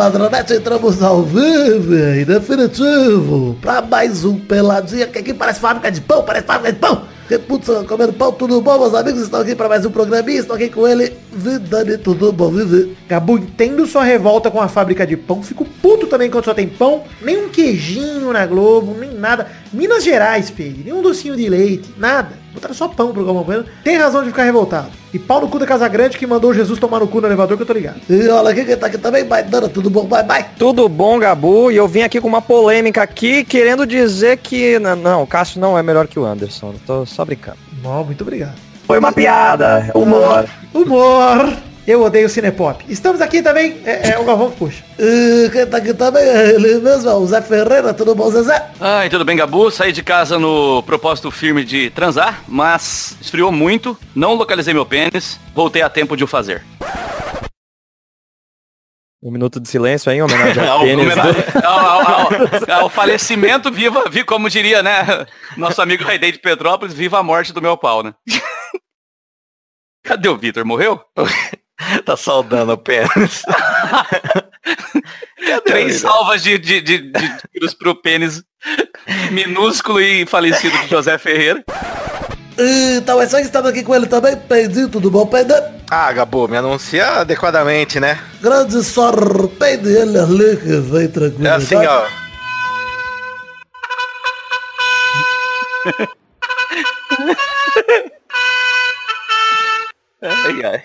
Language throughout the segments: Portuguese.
Ladronete, entramos ao vivo e definitivo pra mais um Peladinha, que aqui parece fábrica de pão, parece fábrica de pão. Putz, comendo pão, tudo bom, meus amigos? Estão aqui pra mais um programinha, estou aqui com ele, Vidani, tudo bom, Vivi? Gabu, entendo sua revolta com a fábrica de pão. Fico puto também quando só tem pão. Nem um queijinho na Globo, nem nada. Minas Gerais, Pedro. Nem um docinho de leite, nada. Botaram só pão pro Galvão Bueno. Tem razão de ficar revoltado. E pau no cu da Casa Grande que mandou Jesus tomar no cu no elevador que eu tô ligado. E olha aqui quem tá aqui também, Baidana, tudo bom, bye, bye. Tudo bom, Gabu? E eu vim aqui com uma polêmica aqui, querendo dizer que... Não, não o Cássio não é melhor que o Anderson. Tô só brincando. Bom, muito obrigado. Foi uma piada. Humor. Humor. Eu odeio Cinepop. Estamos aqui também, é, é o Galvão que puxa. Quem tá aqui também é ele mesmo, é o Zé Ferreira, tudo bom, Zezé? Ai, tudo bem, Gabu? Saí de casa no propósito firme de transar, mas esfriou muito, não localizei meu pênis, voltei a tempo de o fazer. Um minuto de silêncio aí, em homenagem ao Ao, pênis. homenagem- do- ao- ao- ao- ao falecimento, viva, vi como diria, né? Nosso amigo Raidei de Petrópolis, viva a morte do meu pau, né? Cadê o Vitor? Morreu? Tá saudando o pênis. Três salvas de, de, de, de tiros pro pênis minúsculo e falecido de José Ferreira. Então é só que estamos aqui com ele também, Peidinho, tudo bom, Peidinho? Ah, Gabu, me anuncia adequadamente, né? Grande sorpede ele ali que vem tranquilo. É assim, ó. Ai, ai.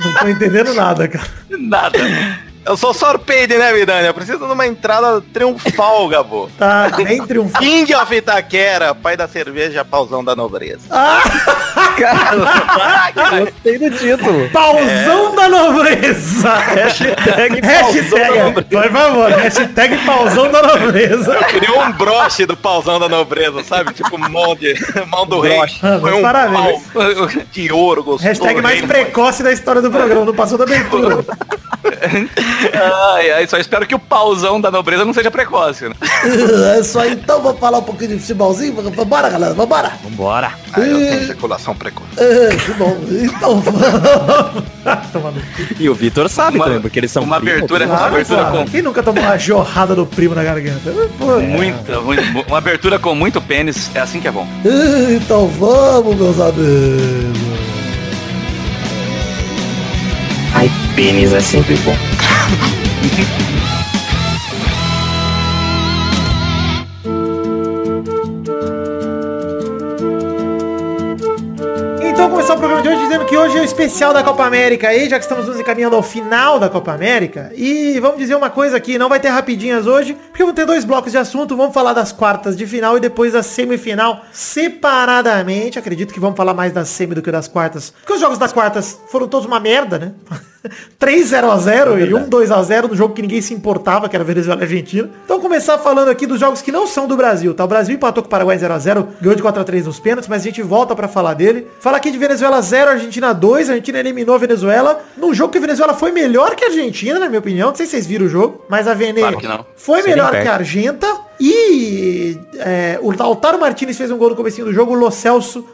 Não tô entendendo nada, cara. Nada. Eu sou sorpede, né, Vidani? Eu preciso de uma entrada triunfal, Gabu. Tá bem triunfante. King of Itaquera, pai da cerveja, pauzão da nobreza. Gostei do título. Pauzão da nobreza. Hashtag Hashtag, por favor, hashtag pauzão da nobreza. Queria um broche do pauzão da nobreza, sabe? Tipo mão, de, mão do rei. Foi um parabéns. pau de ouro gostoso. Hashtag mais rei, precoce da história do programa, não passou da abertura. Ai, ai, só espero que o pauzão da nobreza não seja precoce, né? É isso aí, então vamos falar um pouquinho de futebolzinho? Vambora, galera, vambora. Vambora. Ah, eu tenho ejaculação precoce. É, que bom. Então vamos. E o Vitor sabe Uma- também, porque eles são uma primos. abertura-. Uma abertura Claro, com- Quem nunca tomou uma jorrada do primo na garganta? Pô, Muita, muito- uma abertura com muito pênis, é assim que é bom. Então vamos, meus amigos. Ai, pênis é sempre bom. hoje é o especial da Copa América aí, já que estamos nos encaminhando ao final da Copa América. E vamos dizer uma coisa aqui, não vai ter rapidinhas hoje, porque vão ter dois blocos de assunto, vamos falar das quartas de final e depois da semifinal separadamente. Acredito que vamos falar mais da semi do que das quartas, porque os jogos das quartas foram todos uma merda, né? 3 0 a 0 e 1 2 a 0 no jogo que ninguém se importava, que era Venezuela e Argentina. Então começar falando aqui dos jogos que não são do Brasil, tá? O Brasil empatou com o Paraguai 0 a 0, ganhou de 4 a 3 nos pênaltis, mas a gente volta pra falar dele. Fala aqui de Venezuela 0, Argentina 2, a Argentina eliminou a Venezuela num jogo que a Venezuela foi melhor que a Argentina, na minha opinião. Não sei se vocês viram o jogo, mas a Vene Claro foi Seria melhor que a Argenta. E é, o Lautaro Martinez fez um gol no comecinho do jogo, o Lo Celso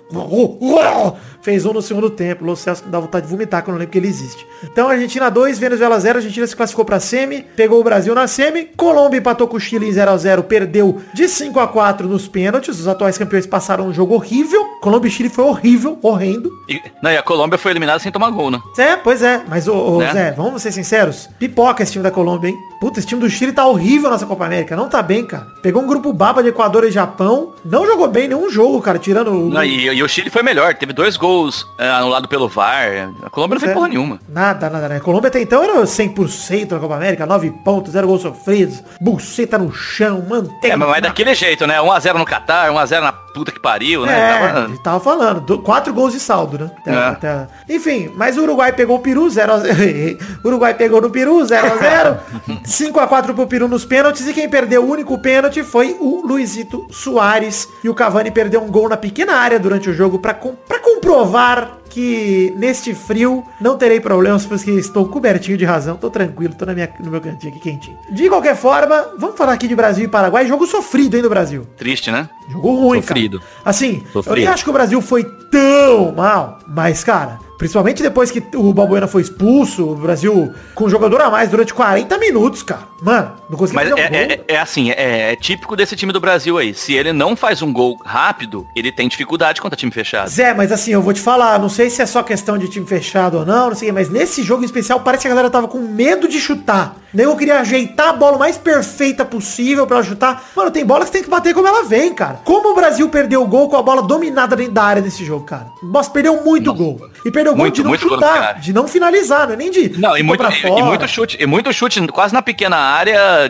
fez um no segundo tempo. O Lo Celso dá vontade de vomitar quando eu lembro que ele existe. Então Argentina 2, Venezuela 0, a Argentina se classificou pra semi, pegou o Brasil na semi, Colômbia empatou com o Chile em 0 a 0, perdeu de 5 a 4 nos pênaltis. Os atuais campeões passaram um jogo horrível. Colômbia e Chile foi horrível, horrendo. E, não, e a Colômbia foi eliminada sem tomar gol, né? É, pois é, mas ô, ô, Né? Zé, vamos ser sinceros. Pipoca esse time da Colômbia, hein? Puta, esse time do Chile tá horrível nessa Copa América. Não tá bem, cara. Pegou um grupo baba de Equador e Japão. Não jogou bem nenhum jogo, cara, tirando o. Não, e, e o Chile foi melhor, teve dois gols é, anulados pelo VAR. A Colômbia não fez É. porra nenhuma. Nada, nada, né? A Colômbia até então era 100% na Copa América, 9 pontos, 0 gols sofridos, buceta no chão, manteiga. É, mas na- daquele jeito, né? 1x0 no Catar, 1x0 na puta que pariu, né? É, Tava- tava falando. do- quatro gols de saldo, né? Até- É. até- Enfim, mas o Uruguai pegou o Peru 0x0. Uruguai pegou no Peru 0x0. 5x4 pro Peru nos pênaltis. E quem perdeu o único pênalti foi o Luizito Soares. E o Cavani perdeu um gol na pequena área durante o jogo pra, com, comprovar que neste frio não terei problemas, porque estou cobertinho de razão, tô tranquilo, tô na minha, no meu cantinho aqui quentinho. De qualquer forma, vamos falar aqui de Brasil e Paraguai. Jogo sofrido, hein, do Brasil. Triste, né? Jogo ruim, Sofrido. cara. Assim, eu Sofrido. nem acho que o Brasil foi tão mal, mas, cara, Principalmente depois que o Balbuena foi expulso, o Brasil com um jogador a mais durante 40 minutos, cara. Mano, não conseguiu Mas fazer um é, gol. é- é assim, é, é típico desse time do Brasil aí. Se ele não faz um gol rápido, ele tem dificuldade contra time fechado. Zé, mas assim, eu vou te falar, não sei se é só questão de time fechado ou não, não sei, mas nesse jogo em especial parece que a galera tava com medo de chutar. Nem eu queria ajeitar a bola o mais perfeita possível pra ela chutar. Mano, tem bola que você tem que bater como ela vem, cara. Como o Brasil perdeu o gol com a bola dominada dentro da área nesse jogo, cara? Nossa, perdeu muito gol. E perdeu o gol Muito, de não chutar, de não finalizar, não é nem de Não, e muito, e- e, muito chute, e muito chute quase na pequena área,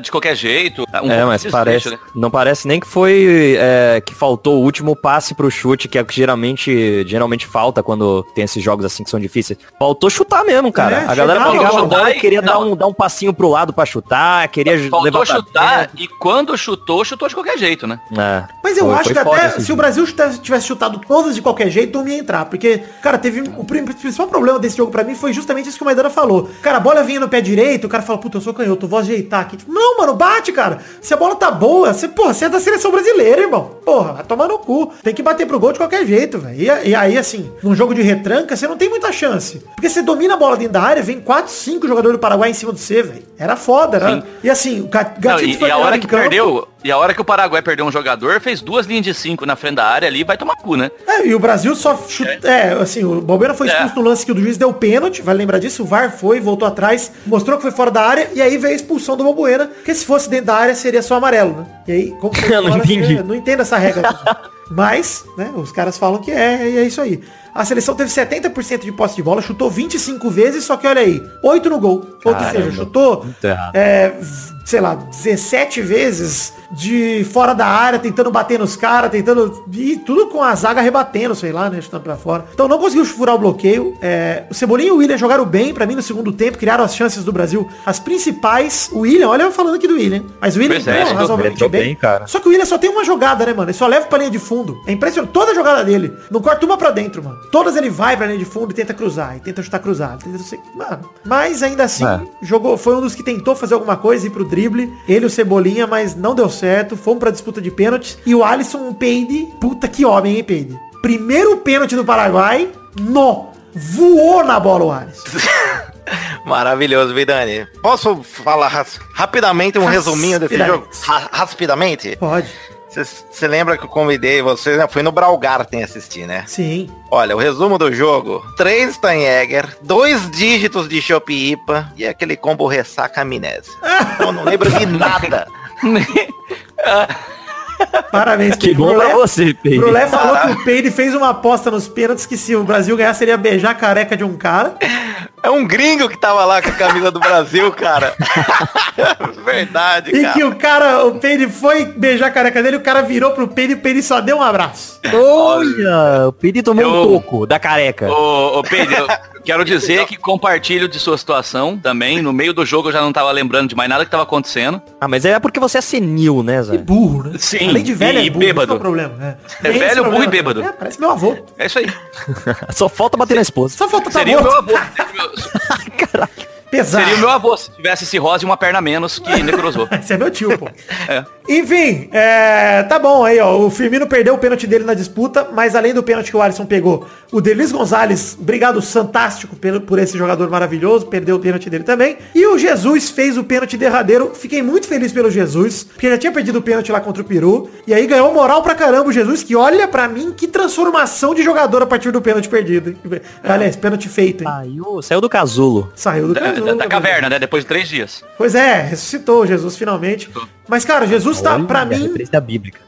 de qualquer jeito. Um É, mas parece, né? não parece nem que foi é, que faltou o último passe pro chute, que é o que geralmente, geralmente falta quando tem esses jogos assim que são difíceis. Faltou chutar mesmo, cara. É, a galera chegava, pegava a bola e queria dar um, dar um passinho pro lado pra chutar, queria Faltou levar pra chutar e quando chutou, chutou de qualquer jeito, né? É, Mas eu foi- acho foi que até se o. Brasil tivesse- chutado todas de qualquer jeito, não ia entrar. Porque, cara, teve. O principal problema desse jogo pra mim foi justamente isso que o Maidana falou. Cara, a bola vinha no pé direito, o cara fala, puta, eu sou canhoto, eu vou ajeitar aqui. Tipo, não, mano, bate, cara. Se a bola tá boa, você, porra, você é da seleção brasileira, irmão. Porra, vai tomar no cu. Tem que bater pro gol de qualquer jeito, velho. E, e aí, assim, num jogo de retranca, você não tem muita chance. Porque você domina a bola dentro da área, vem 4, 5 jogadores do Paraguai em cima de você, velho. Era foda, né? E assim, o Ga- Não, Gatito e, foi e a hora que campo. perdeu, e a hora que o Paraguai perdeu um jogador, fez duas linhas de cinco na frente da área ali, vai tomar cu, né? É, e o Brasil só chuta. É, assim, o Balbeira foi expulso É. no lance que o juiz deu pênalti, vai lembrar disso, o VAR foi, voltou atrás, mostrou que foi fora da área, e aí veio a expulsão do Balbuena, porque se fosse dentro da área seria só amarelo, né? E aí, como não entendi. eu não entendo essa regra. Mas, né, os caras falam que é, e é isso aí. A seleção teve 70% de posse de bola, chutou 25 vezes, só que olha aí, 8 no gol. Ou Caramba, seja, chutou, é, sei lá, 17 vezes de fora da área, tentando bater nos caras, tentando. E tudo com a zaga rebatendo, sei lá, né? Chutando pra fora. Então não conseguiu furar o bloqueio. É, o Cebolinha e o William jogaram bem, pra mim, no segundo tempo, criaram as chances do Brasil. As principais, o William, olha eu falando aqui do William. Mas o William Pois é, razoavelmente bem. bem, cara. Só que o William só tem uma jogada, né, mano? Ele só leva pra linha de fundo. É impressionante. Toda jogada dele. Não corta uma pra dentro, mano. Todas ele vai pra linha de fundo e tenta cruzar. E tenta chutar cruzado. Tenta... Mano. Mas ainda assim, É. jogou. Foi um dos que tentou fazer alguma coisa, ir pro drible. Ele e o Cebolinha, mas não deu certo. Fomos pra disputa de pênaltis. E o Alisson, um peide. Puta que homem, hein, peide. Primeiro pênalti do Paraguai. No. Voou na bola o Alisson. Maravilhoso, Vidani. Posso falar rapidamente um resuminho desse jogo? Ra rapidamente? Pode. Você lembra que eu convidei você? né? Foi no Braugarten assistir, né? Sim. Olha, o resumo do jogo. Três Steinegger, dois dígitos de Chopp IPA e aquele combo ressaca amnésia. Eu não lembro de nada. Parabéns, Que bom pra Brulé- você, Peide. Brulé falou que o Peide fez uma aposta nos pênaltis que se o Brasil ganhar seria beijar a careca de um cara. É um gringo que tava lá com a camisa do Brasil, cara. Verdade, E cara. que o cara, o Peide foi beijar a careca dele, o cara virou pro Peide e o Peide só deu um abraço. Olha, o Pedi tomou um Eu- toco da careca. Ô, ô quero dizer que compartilho de sua situação também. No meio do jogo eu já não tava lembrando de mais nada que tava acontecendo. Ah, mas é porque você é senil, né, E Zé? burro, né? Sim, Além de velho, e é burro, esse bêbado. é o problema. né? É Tem velho, burro problema. e bêbado. É, parece meu avô. É isso aí. Só falta bater na esposa. Só falta tá Seria o meu morto. avô. Seria o meu- Caraca. Pesado. Seria o meu avô se tivesse cirrose e uma perna menos que necrosou. Esse é meu tio, pô. É. Enfim, é, tá bom aí, ó. O Firmino perdeu o pênalti dele na disputa, mas além do pênalti que o Alisson pegou, o Delis Gonzalez, obrigado, fantástico pelo, por esse jogador maravilhoso, perdeu o pênalti dele também. E o Jesus fez o pênalti derradeiro. Fiquei muito feliz pelo Jesus, porque já tinha perdido o pênalti lá contra o Peru. E aí ganhou moral pra caramba o Jesus, que olha pra mim que transformação de jogador a partir do pênalti perdido. hein? Aliás, pênalti feito, hein? Saiu, saiu do casulo. Saiu do Da, casulo, da- da caverna, né? Depois de três dias. Pois é, ressuscitou Jesus finalmente. Mas, cara, Jesus tá, Olha, pra a mim,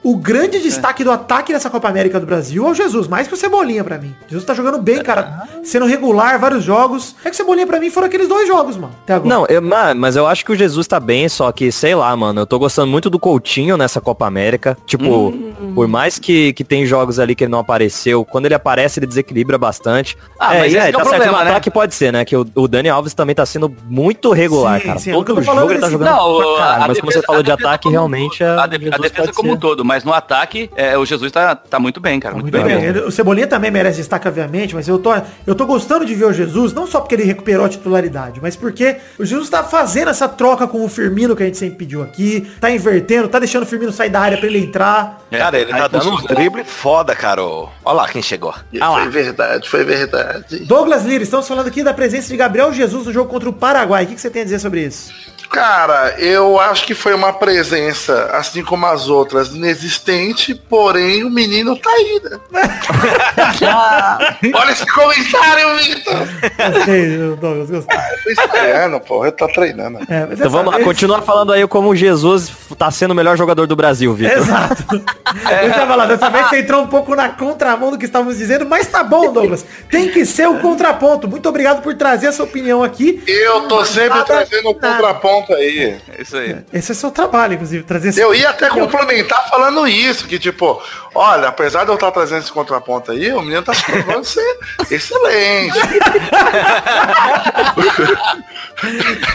o grande destaque do ataque nessa Copa América do Brasil é o Jesus, mais que o Cebolinha pra mim. Jesus tá jogando bem, cara, sendo regular, vários jogos. É que o Cebolinha pra mim foram aqueles dois jogos, mano, até agora. Não, eu- ma- mas eu acho que o Jesus tá bem, só que, sei lá, mano, eu tô gostando muito do Coutinho nessa Copa América. Tipo, por mais que, que tem jogos ali que ele não apareceu, quando ele aparece, ele desequilibra bastante. Ah, mas e esse que é o tá certo, problema, no né? ataque pode ser, né? Que o, o Dani Alves também tá sendo muito regular, Sim, cara. sim, é Todo jogo ele tá jogando Não, pra caralho. Mas como você falou de defesa ataque, um realmente é, a, de- a defesa como um todo, mas no ataque é, o Jesus tá, tá muito bem, cara. Muito, Muito bem, bem. O Cebolinha também merece destaque, obviamente, mas eu tô, eu tô gostando de ver o Jesus, não só porque ele recuperou a titularidade, mas porque o Jesus tá fazendo essa troca com o Firmino que a gente sempre pediu aqui, tá invertendo, tá deixando o Firmino sair da área pra ele entrar. É. Cara, ele, ele tá dando uns dribles foda, cara. Olha lá quem chegou. Foi verdade, foi verdade. Douglas Lira, estamos falando aqui da presença de Gabriel Jesus no jogo contra o Paraguai. O que que você tem a dizer sobre isso? Cara, eu acho que foi uma presença, assim como as outras, inexistente, porém o menino tá aí, né? Olha esse comentário, Vitor! Gostei, Douglas, gostei. Eu tô ensaiando, pô, eu tô treinando. É, Então vamos lá, vez- continua falando aí como Jesus tá sendo o melhor jogador do Brasil, Vitor. Exato. Deixa eu falar, dessa vez você entrou um pouco na contramão do que estávamos dizendo, mas tá bom, Douglas. Tem que ser o contraponto. Muito obrigado por trazer essa opinião aqui. Eu tô sempre Nada, trazendo o nada. Contraponto aí. É isso aí. Esse é seu trabalho, inclusive, trazer esse... Eu ia até complementar falando isso, que tipo, olha, apesar de eu estar trazendo esse contraponto aí, o menino tá se provando ser excelente.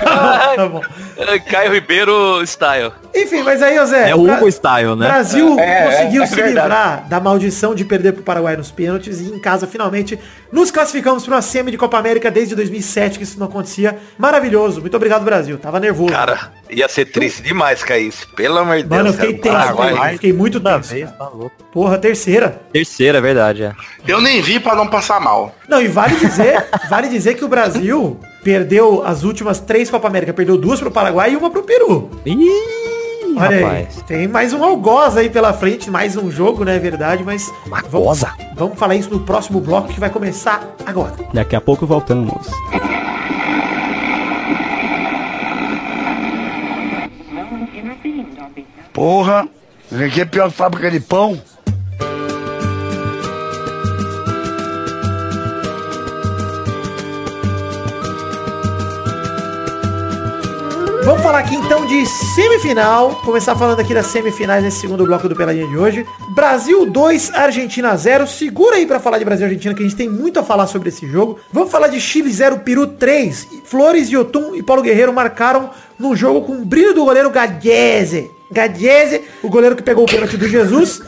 Tá bom. É, Caio Ribeiro style. Enfim, mas aí, Zé... É o Bra- Hugo Style, né? Brasil É, é, conseguiu é se verdade. livrar da maldição de perder pro Paraguai nos pênaltis e em casa finalmente nos classificamos para uma semi de Copa América desde 2007 que isso não acontecia. Maravilhoso. Muito obrigado Brasil. Tava nervoso. Cara, ia ser triste demais cair isso. Pelo amor de Mano, eu Deus. fiquei cara. tenso. Paraguai. velho. Fiquei muito tenso. vez, tá louco. Porra, terceira. Terceira, é verdade, é. Eu nem vi pra não passar mal. Não, e vale dizer, vale dizer que o Brasil perdeu as últimas três Copa América. Perdeu duas pro Paraguai e uma pro Peru. Ih, Olha rapaz. aí. Tem mais um algoz aí pela frente, mais um jogo, né? É verdade, mas. Uma vamos, vamos falar isso no próximo bloco que vai começar agora. Daqui a pouco voltamos. Porra, isso aqui é pior que fábrica de pão. Vamos falar aqui então de semifinal. Começar falando aqui das semifinais nesse segundo bloco do Peladinha de hoje. Brasil 2, Argentina 0. Segura aí pra falar de Brasil e Argentina, que a gente tem muito a falar sobre esse jogo. Vamos falar de Chile 0, Peru 3. Flores, Yotun e Paulo Guerreiro marcaram num jogo com o brilho do goleiro Gadiese. Gadiese, o goleiro que pegou o pênalti do Jesus.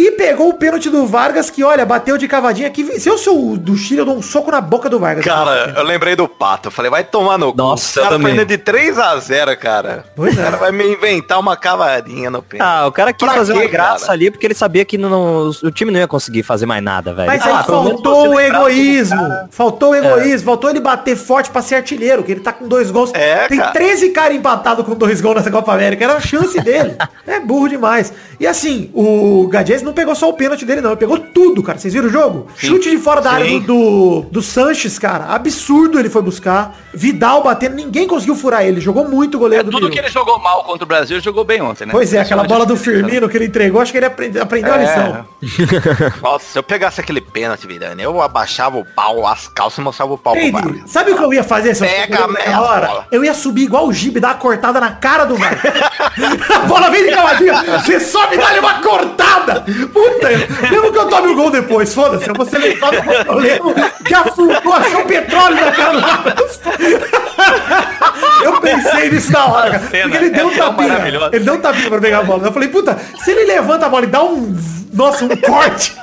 E pegou o pênalti do Vargas, que olha, bateu de cavadinha aqui. Se eu sou o do Chile, eu dou um soco na boca do Vargas. Cara, eu lembrei do Pato. Eu falei, vai tomar no cu. Nossa, O cara eu também. perdendo de 3 a 0 cara. Pois o é. cara vai me inventar uma cavadinha no pênalti. Ah, o cara quis Pra fazer quê, uma graça cara? ali porque ele sabia que não, o time não ia conseguir fazer mais nada, velho. Mas Ah, aí faltou o lembrar egoísmo. Faltou o egoísmo. Faltou ele bater forte pra ser artilheiro, que ele tá com dois gols. É, Tem cara. 13 caras empatados com dois gols nessa Copa América. Era a chance dele. é burro demais. E assim, o Gadies não pegou só o pênalti dele, não. Ele pegou tudo, cara. Vocês viram o jogo? Chute de fora da área Sim. do, do, do Sanches, cara. Absurdo ele foi buscar. Vidal batendo. Ninguém conseguiu furar ele. Jogou muito o goleiro do Tudo que ele jogou mal contra o Brasil, ele jogou bem ontem, né? Pois é, aquela bola do. Firmino que ele entregou. Acho que ele aprende- aprendeu a É. lição. Nossa, se eu pegasse aquele pênalti, Vidani, eu abaixava o pau, as calças e mostrava o pau pro sabe o que eu ia fazer se eu Pega fosse a hora? bola. Eu ia subir igual o Gibe, dar uma cortada na cara do Vargas. a bola vem de cavadinha, você sobe e dá-lhe uma cortada. Puta, mesmo que eu tome o gol depois, foda-se, eu vou ser levado pro problema que afundou, achou petróleo na cara. Eu pensei nisso na hora, cara, porque ele deu um é tapinha. Ele deu um tapinha pra pegar a bola. Eu falei, puta, se ele levanta a bola e dá um, nossa, um corte...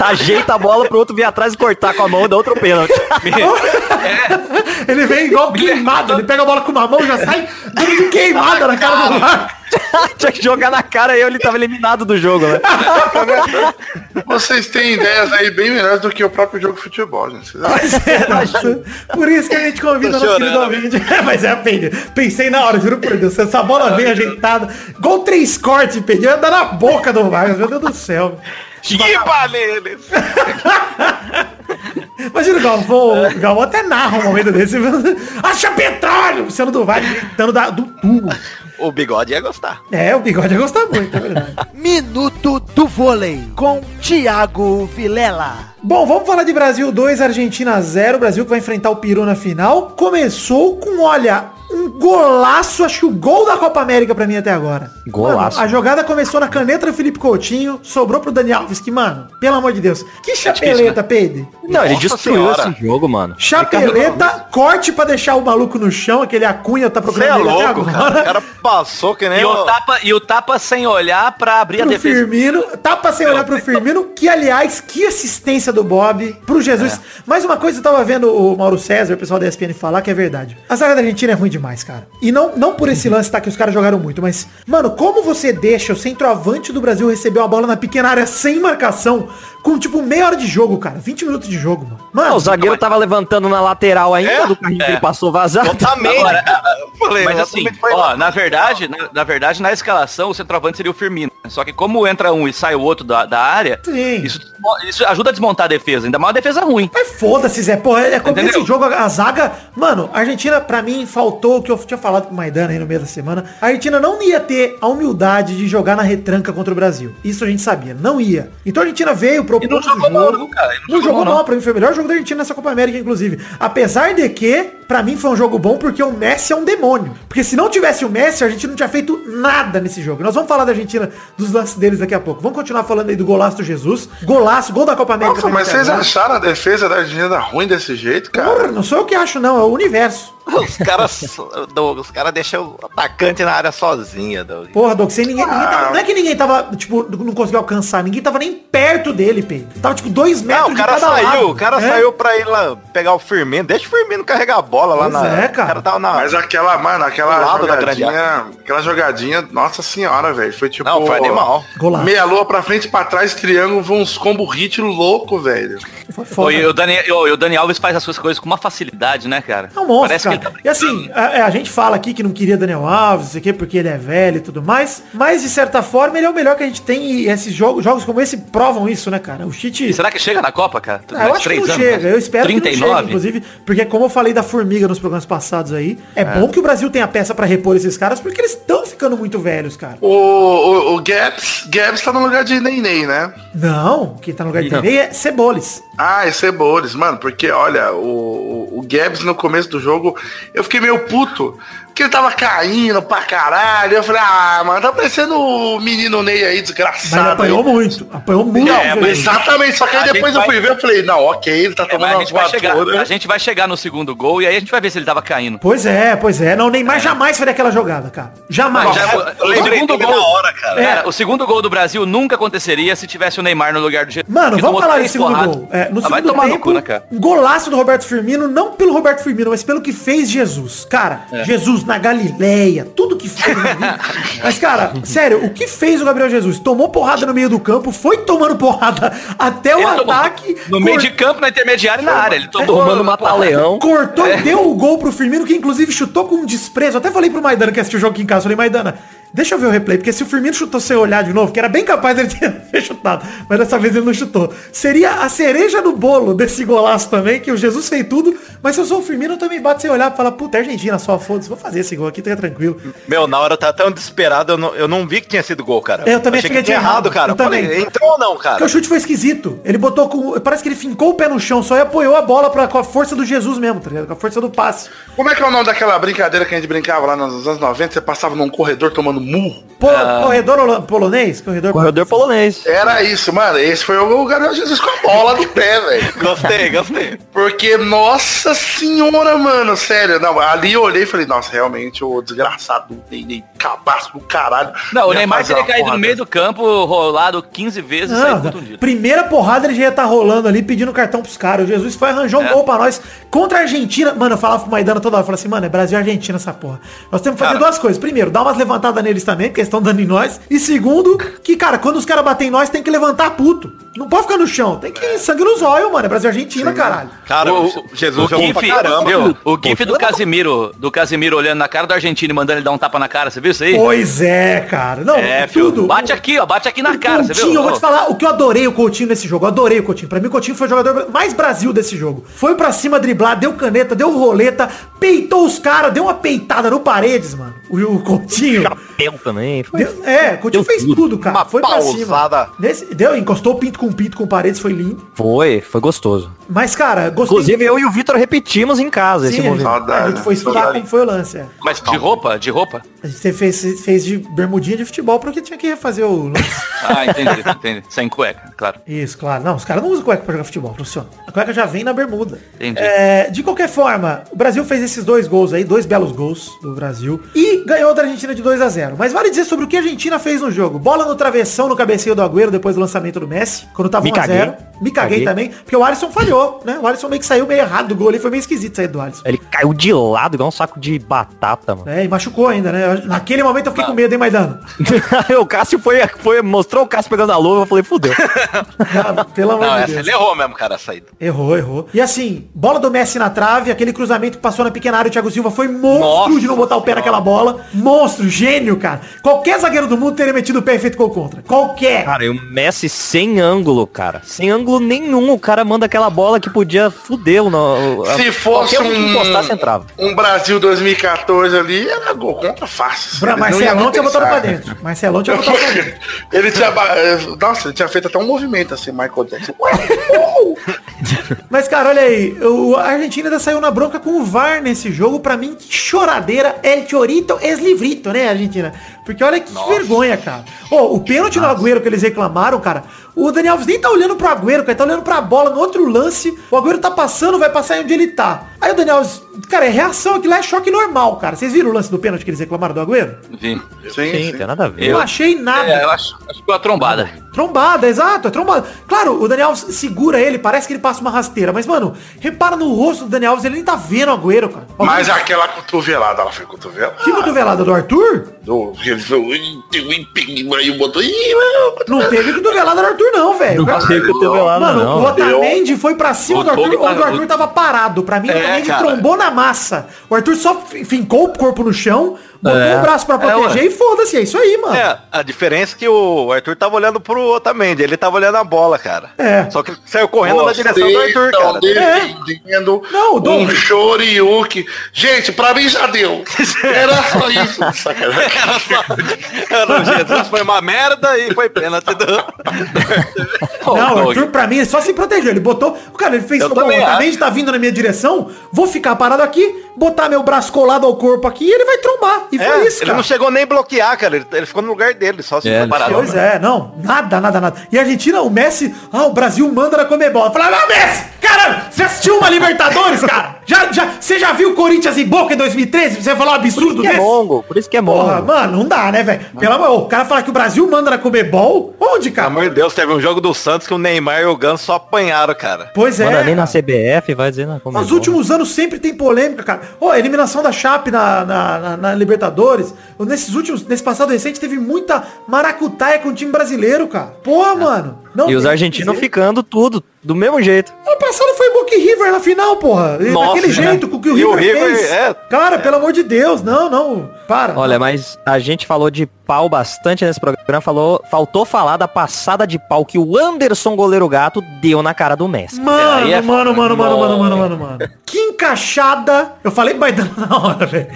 Ajeita a bola pro outro vir atrás e cortar com a mão e dá outro pênalti. Ele vem igual queimado, ele pega a bola com uma mão e já sai dando de queimada na cara do Vargas. Tinha que jogar na cara e ele tava eliminado do jogo, né? Vocês têm ideias aí bem melhores do que o próprio jogo de futebol, gente. É, Por isso que a gente convida Tô nosso querido ouvinte. Mas é, Pedro, pensei na hora, juro por Deus. Se essa bola vem ajeitada, igual três cortes, Pedro, ia dar na boca do Vargas, meu Deus do céu. Chipa neles! Imagina o Galvão, o Galvão até narra um momento desse. Acha petróleo! O Luciano do Vale gritando da- do tubo. O bigode ia gostar. É, o bigode ia gostar muito, é verdade. Minuto do vôlei com Thiago Vilela. Bom, vamos falar de Brasil 2, Argentina 0. Brasil que vai enfrentar o Peru na final. Começou com, olha, um golaço, acho que o gol da Copa América pra mim até agora. Golaço. Mano, a jogada começou na caneta do Felipe Coutinho, sobrou pro Dani Alves, que, mano, pelo amor de Deus. Que chapeleta, Pedro. Não, ele destruiu senhora. esse jogo, mano. Chapeleta, corte pra deixar o maluco no chão, aquele Acunha tá Você procurando é ele até louco, agora. cara. O cara passou que nem E o, tapa, e o tapa sem olhar pra abrir a pro defesa. Firmino, tapa sem olhar pro Firmino, que aliás, que assistência do Bob pro Jesus. Mais uma coisa, eu tava vendo o Mauro César, o pessoal da ESPN falar que é verdade. A zaga da Argentina é ruim demais, demais, cara. E não, não por esse lance, tá? Que os caras jogaram muito, mas, mano, como você deixa o centroavante do Brasil receber uma bola na pequena área sem marcação, com tipo meia hora de jogo, cara? 20 minutos de jogo, mano. Mano, Ah, o zagueiro tava levantando na lateral ainda do carrinho que ele passou vazado. Totalmente. Agora, Falei, Mas assim, ó, na verdade, na, na verdade, na escalação, o centroavante seria o Firmino. Só que como entra um e sai o outro da, da área, Sim. isso, isso ajuda a desmontar a defesa. Ainda mais uma defesa ruim. Mas foda-se, Zé. Porra, é como Entendeu? esse jogo, a a zaga. Mano, a Argentina, pra mim, faltou o que eu tinha falado com o Maidana aí no meio da semana. A Argentina não ia ter a humildade de jogar na retranca contra o Brasil. Isso a gente sabia. Não ia. Então a Argentina veio, propôs E não jogou mal, jogo. não, cara. E Não jogou mal, pra mim foi o melhor jogo da Argentina nessa Copa América, inclusive. Apesar de que, pra mim foi um jogo bom porque o Messi é um demônio. Porque se não tivesse o Messi, a gente não tinha feito nada nesse jogo. Nós vamos falar da Argentina, dos lances deles daqui a pouco. Vamos continuar falando aí do golaço do Jesus. Golaço, gol da Copa América. Nossa, mas vocês acharam a defesa da Argentina ruim desse jeito, Porra, cara? não sou eu que acho, não, é o universo. Os caras, Doug, os caras deixam o atacante na área sozinha, Doug. Porra, Doug, sem ninguém, ninguém Ah. tava- Não é que ninguém tava, tipo, não conseguiu alcançar, ninguém tava nem perto dele, Pedro. Tava, tipo, dois metros Não, o cara de cada saiu, lado. o cara É. saiu pra ir lá pegar o Firmino. Deixa o Firmino carregar a bola lá Pois na. é, cara. O cara tava na. Mas aquela, mano, aquela jogadinha, aquela jogadinha, nossa senhora, velho, foi tipo... Não, foi animal. Golaço. Meia lua pra frente, pra trás, triângulo, uns combo hit louco, velho. Foi foda. e o Dani, e o Dani Alves faz as suas coisas com uma facilidade, né, cara? É um monstro, Parece cara. que ele tá E assim, a, é, a gente fala aqui que não queria Daniel Alves, não sei o quê, porque ele é velho e tudo mais. Mas, de certa forma, ele é o melhor que a gente tem. E esses jogos, jogos como esse provam isso, né, cara? O Tite... E será que chega na Copa, cara? Ah, eu acho que não chega, né? eu espero que não 39? chegue, inclusive, porque como eu falei da formiga nos programas passados aí, é, bom que o Brasil tenha peça pra repor esses caras, porque eles estão ficando muito velhos, cara. O, o, o Gabs, Gabs tá no lugar de Neném, né? Não, quem tá no lugar de ninguém é Ceboles. Ah, é Ceboles, mano, porque olha, o, o Gabs no começo do jogo, eu fiquei meio puto, porque ele tava caindo pra caralho, eu falei, ah, mano, tá parecendo o menino Ney aí, Mas ele desgraçado. apanhou aí. muito, apanhou muito. Não, velho. exatamente, só que aí A depois eu fui vai- ver, eu falei, não, ok, ele tá É, tomando mas a uma gente, vai chegar, a gente vai chegar no segundo gol e aí a gente vai ver se ele tava caindo. Pois é, pois é. Não, o Neymar jamais faria aquela jogada, cara. Jamais. Mas já- Eu o lembrei segundo gol, na hora, cara. É. Cara, o segundo gol do Brasil nunca aconteceria se tivesse o Neymar no lugar do Jesus. Mano, que vamos falar desse segundo porradas. gol. É, no Ah, vai segundo tomar no tempo, cu, né, cara? golaço do Roberto Firmino, não pelo Roberto Firmino, mas pelo que fez Jesus. Cara, É. Jesus na Galileia, tudo que fez. vida. mas, cara, sério, o que fez o Gabriel Jesus? Tomou porrada no meio do campo, foi tomando porrada até o Ele ataque. no meio de campo, na intermediária e na área. Ele tomou Tomando mata-leão. Cortou É. e deu o gol pro Firmino, que inclusive chutou com um desprezo. Até falei pro Maidana que assistiu o jogo aqui em casa. Falei, Maidana, deixa eu ver o replay, porque se o Firmino chutou sem olhar de novo, que era bem capaz dele ter ter chutado, mas dessa vez ele não chutou. Seria a cereja no bolo desse golaço também, que o Jesus fez tudo, mas se eu sou o Firmino, eu também bato sem olhar e fala, puta, é Argentina só, foda-se, vou fazer esse gol aqui, tá tranquilo. Meu, na hora eu tava tão desesperado, eu não, eu não vi que tinha sido gol, cara. Eu também Achei achei que tinha errado, errado. cara. Eu Eu falei, também. entrou ou não, Porque cara? o chute foi esquisito. Ele botou com. Parece que ele fincou o pé no chão, só e apoiou a bola pra, com a força do Jesus mesmo, tá ligado? Com a força do passe. Como é que é o nome daquela brincadeira que a gente brincava lá nos anos 90? Você passava num corredor tomando murro? Pô, Corredor hola- polonês? Corredor, Corredor polonês. Era isso, mano. Esse foi o Gabriel Jesus com a bola no pé, velho. Gostei, gostei. Porque, nossa senhora, mano, sério. Não, ali eu olhei e falei, nossa, realmente, o desgraçado do Ney, Ney, cabaço do caralho. Não, o Neymar teria caído porra no meio do campo, rolado 15 vezes e saído contundido. primeira porrada ele já ia estar rolando ali pedindo cartão pros caras. O Jesus foi arranjar um É. gol pra nós contra a Argentina. Mano, eu falava pro Maidana toda hora, eu falava assim, mano, é Brasil e Argentina essa porra. Nós temos que fazer Cara. duas coisas. Primeiro, dar umas levantadas neles também, porque eles estão dando em nós. E segundo, que, cara, quando os caras batem em nós, tem que levantar puto. Não pode ficar no chão. Tem que ir sangue nos olhos, mano. É Brasil e Argentina, caralho. Cara, O- o, Jesus o gif, caramba. viu? O gif do Casimiro, do Casimiro olhando na cara do argentino e mandando ele dar um tapa na cara, você viu isso aí? Pois é, cara. Não, É, filho. tudo. Bate aqui, ó, bate aqui na O cara, você Coutinho, viu? eu vou te falar o que eu adorei o Coutinho nesse jogo. Eu adorei o Coutinho. Pra mim, o Coutinho foi o jogador mais Brasil desse jogo. Foi pra cima driblar, deu caneta, deu roleta, peitou os caras, deu uma peitada no paredes, mano. O, o Coutinho. Chapéu também. Foi Deu- é, o Coutinho Deu fez tudo. tudo, cara. Uma foi pra pausada. cima. Nesse, deu, encostou o pinto com pinto com paredes, foi lindo. Foi, foi gostoso. Mas, cara, gostei. Inclusive eu e o Vitor repetimos em casa Sim, esse movimento. Saudade, a gente foi estudar como foi o lance, é. Mas de roupa? De roupa? A gente fez, fez de bermudinha de futebol porque tinha que refazer o. Ah, entendi, entendi. Sem cueca, claro. Isso, claro. Não, os caras não usam cueca pra jogar futebol, funciona. A cueca já vem na bermuda. Entendi. É, de qualquer forma, o Brasil fez esses dois gols aí, dois belos gols do Brasil. E ganhou da Argentina de 2 a 0 Mas vale dizer sobre o que a Argentina fez no jogo. Bola no travessão no cabeceio do Agüero depois do lançamento do Messi, quando tava Me 1 a 0 caguei. Me caguei Caguei. também, porque o Alisson falhou, né? O Alisson meio que saiu meio errado do gol ali, foi meio esquisito sair do Alisson. Ele caiu de lado, igual um saco de batata, mano. É, e machucou ainda, né? Naquele momento eu fiquei com medo, hein, Maidano? o Cássio foi, foi, mostrou o Cássio pegando a luva, eu falei, fudeu. Ah, Pelo amor Não, de essa Deus. ele errou mesmo, cara, a saída. Errou, errou. E assim, bola do Messi na trave, aquele cruzamento que passou na pequena área, o Thiago Silva foi monstro Nossa de não botar o pé naquela bola. Monstro, gênio, cara. Qualquer zagueiro do mundo teria metido o pé e feito gol contra. Qualquer. Cara, e o Messi sem ângulo, cara. Sem ângulo nenhum, o cara manda aquela bola que podia fuder o... no- a- Se fosse um que encostasse, um, entrava. um Brasil 2014 ali, era gol contra fácil. Pra Marcelão tinha botado pra dentro. Marcelão tinha botado pra dentro. ele tinha. ba- Nossa, ele tinha feito até um movimento assim, Michael Jackson. Mas, cara, olha aí, o a Argentina ainda saiu na bronca com o VAR nesse jogo. Pra mim, que choradeira. El chorito es livrito, né, Argentina? Porque olha que vergonha, cara. Ô, o pênalti no Agüero que eles reclamaram, cara. O Daniel Alves nem tá olhando pro Agüero, cara. Ele tá olhando pra bola no outro lance. O Agüero tá passando, vai passar onde ele tá. Aí o Daniel Alves, cara, é reação, aquilo lá é choque normal, cara. Vocês viram o lance do pênalti que eles reclamaram do Agüero? Vim. Sim, Sim, tem nada a ver. Eu não achei nada. É, eu acho, acho que foi uma trombada. Trombada, exato, é trombada. Claro, o Daniel Alves segura ele, parece que ele passa uma rasteira. Mas, mano, repara no rosto do Daniel Alves, ele nem tá vendo o Agüero, cara. Mas aquela cotovelada, ela foi cotovelada. Que cotovelada do Arthur? Do, foi, ui, ui, ui, aí botou. Ih, Não teve cotovelada do Arthur, não, velho. Não teve cotovelada, Mano, não. o Otamendi foi pra cima O do Arthur, tá- onde o Arthur tava parado. Pra mim, o É, Otamendi trombou na massa. O Arthur só fi- fincou o corpo no chão, botou É. o braço pra proteger ué. e foda-se. É isso aí, mano. É, a diferença é que o Arthur tava olhando pro Otamendi, ele tava olhando a bola, cara. É. Só que ele saiu correndo na direção do Arthur, cara. defendendo Não, o um Shoryuken. Gente, pra mim já deu. Era só isso. Sacanagem. Era só... Era, Jesus foi uma merda e foi pênalti do... Não, o. Arthur, pra mim, ele só se protegeu. Ele botou. O cara, ele fez. Também o Otamendi tá vindo na minha direção, vou ficar parado aqui, botar meu braço colado ao corpo aqui e ele vai trombar. E É, foi isso, ele cara. não chegou nem bloquear, cara. Ele, ele ficou no lugar dele, só se É, parado. Pois é, não, nada, nada, nada. E a Argentina, o Messi, ah, o Brasil manda na Comebol. Eu falei, não, Messi, caralho, você assistiu uma Libertadores, cara? Já, já, você já viu Corinthians e Boca em 2013? Você falou um absurdo Que é desse? mongo, por isso que é Porra, mongo. mano, não dá, né, velho? Pelo amor, o cara fala que o Brasil manda na Comebol? Onde, Pelo cara? amor de Deus, teve um jogo do Santos que o Neymar e o Ganso só apanharam, cara. Pois é. Manda nem na. CBF, vai dizer na Comebol. Nos últimos anos sempre tem polêmica, cara. Ô, a eliminação da Chape na, na, na- na Libertadores. Nesses últimos, nesse passado recente, teve muita maracutaia com o time brasileiro, cara. Pô, mano. Não E os argentinos dizer. ficando tudo, do mesmo jeito. Ano passado foi Boca River na final, porra. E Nossa, Daquele né? jeito, com o que o River, o River, fez. é. Cara, pelo amor de Deus, não, não. Para. Olha, mas a gente falou de pau bastante nesse programa, falou, faltou falar da passada de pau que o Anderson goleiro gato deu na cara do Messi. Mano, é mano, mano, mano, mano, mano, mano, mano. Que encaixada. Eu falei Baidana na hora, velho.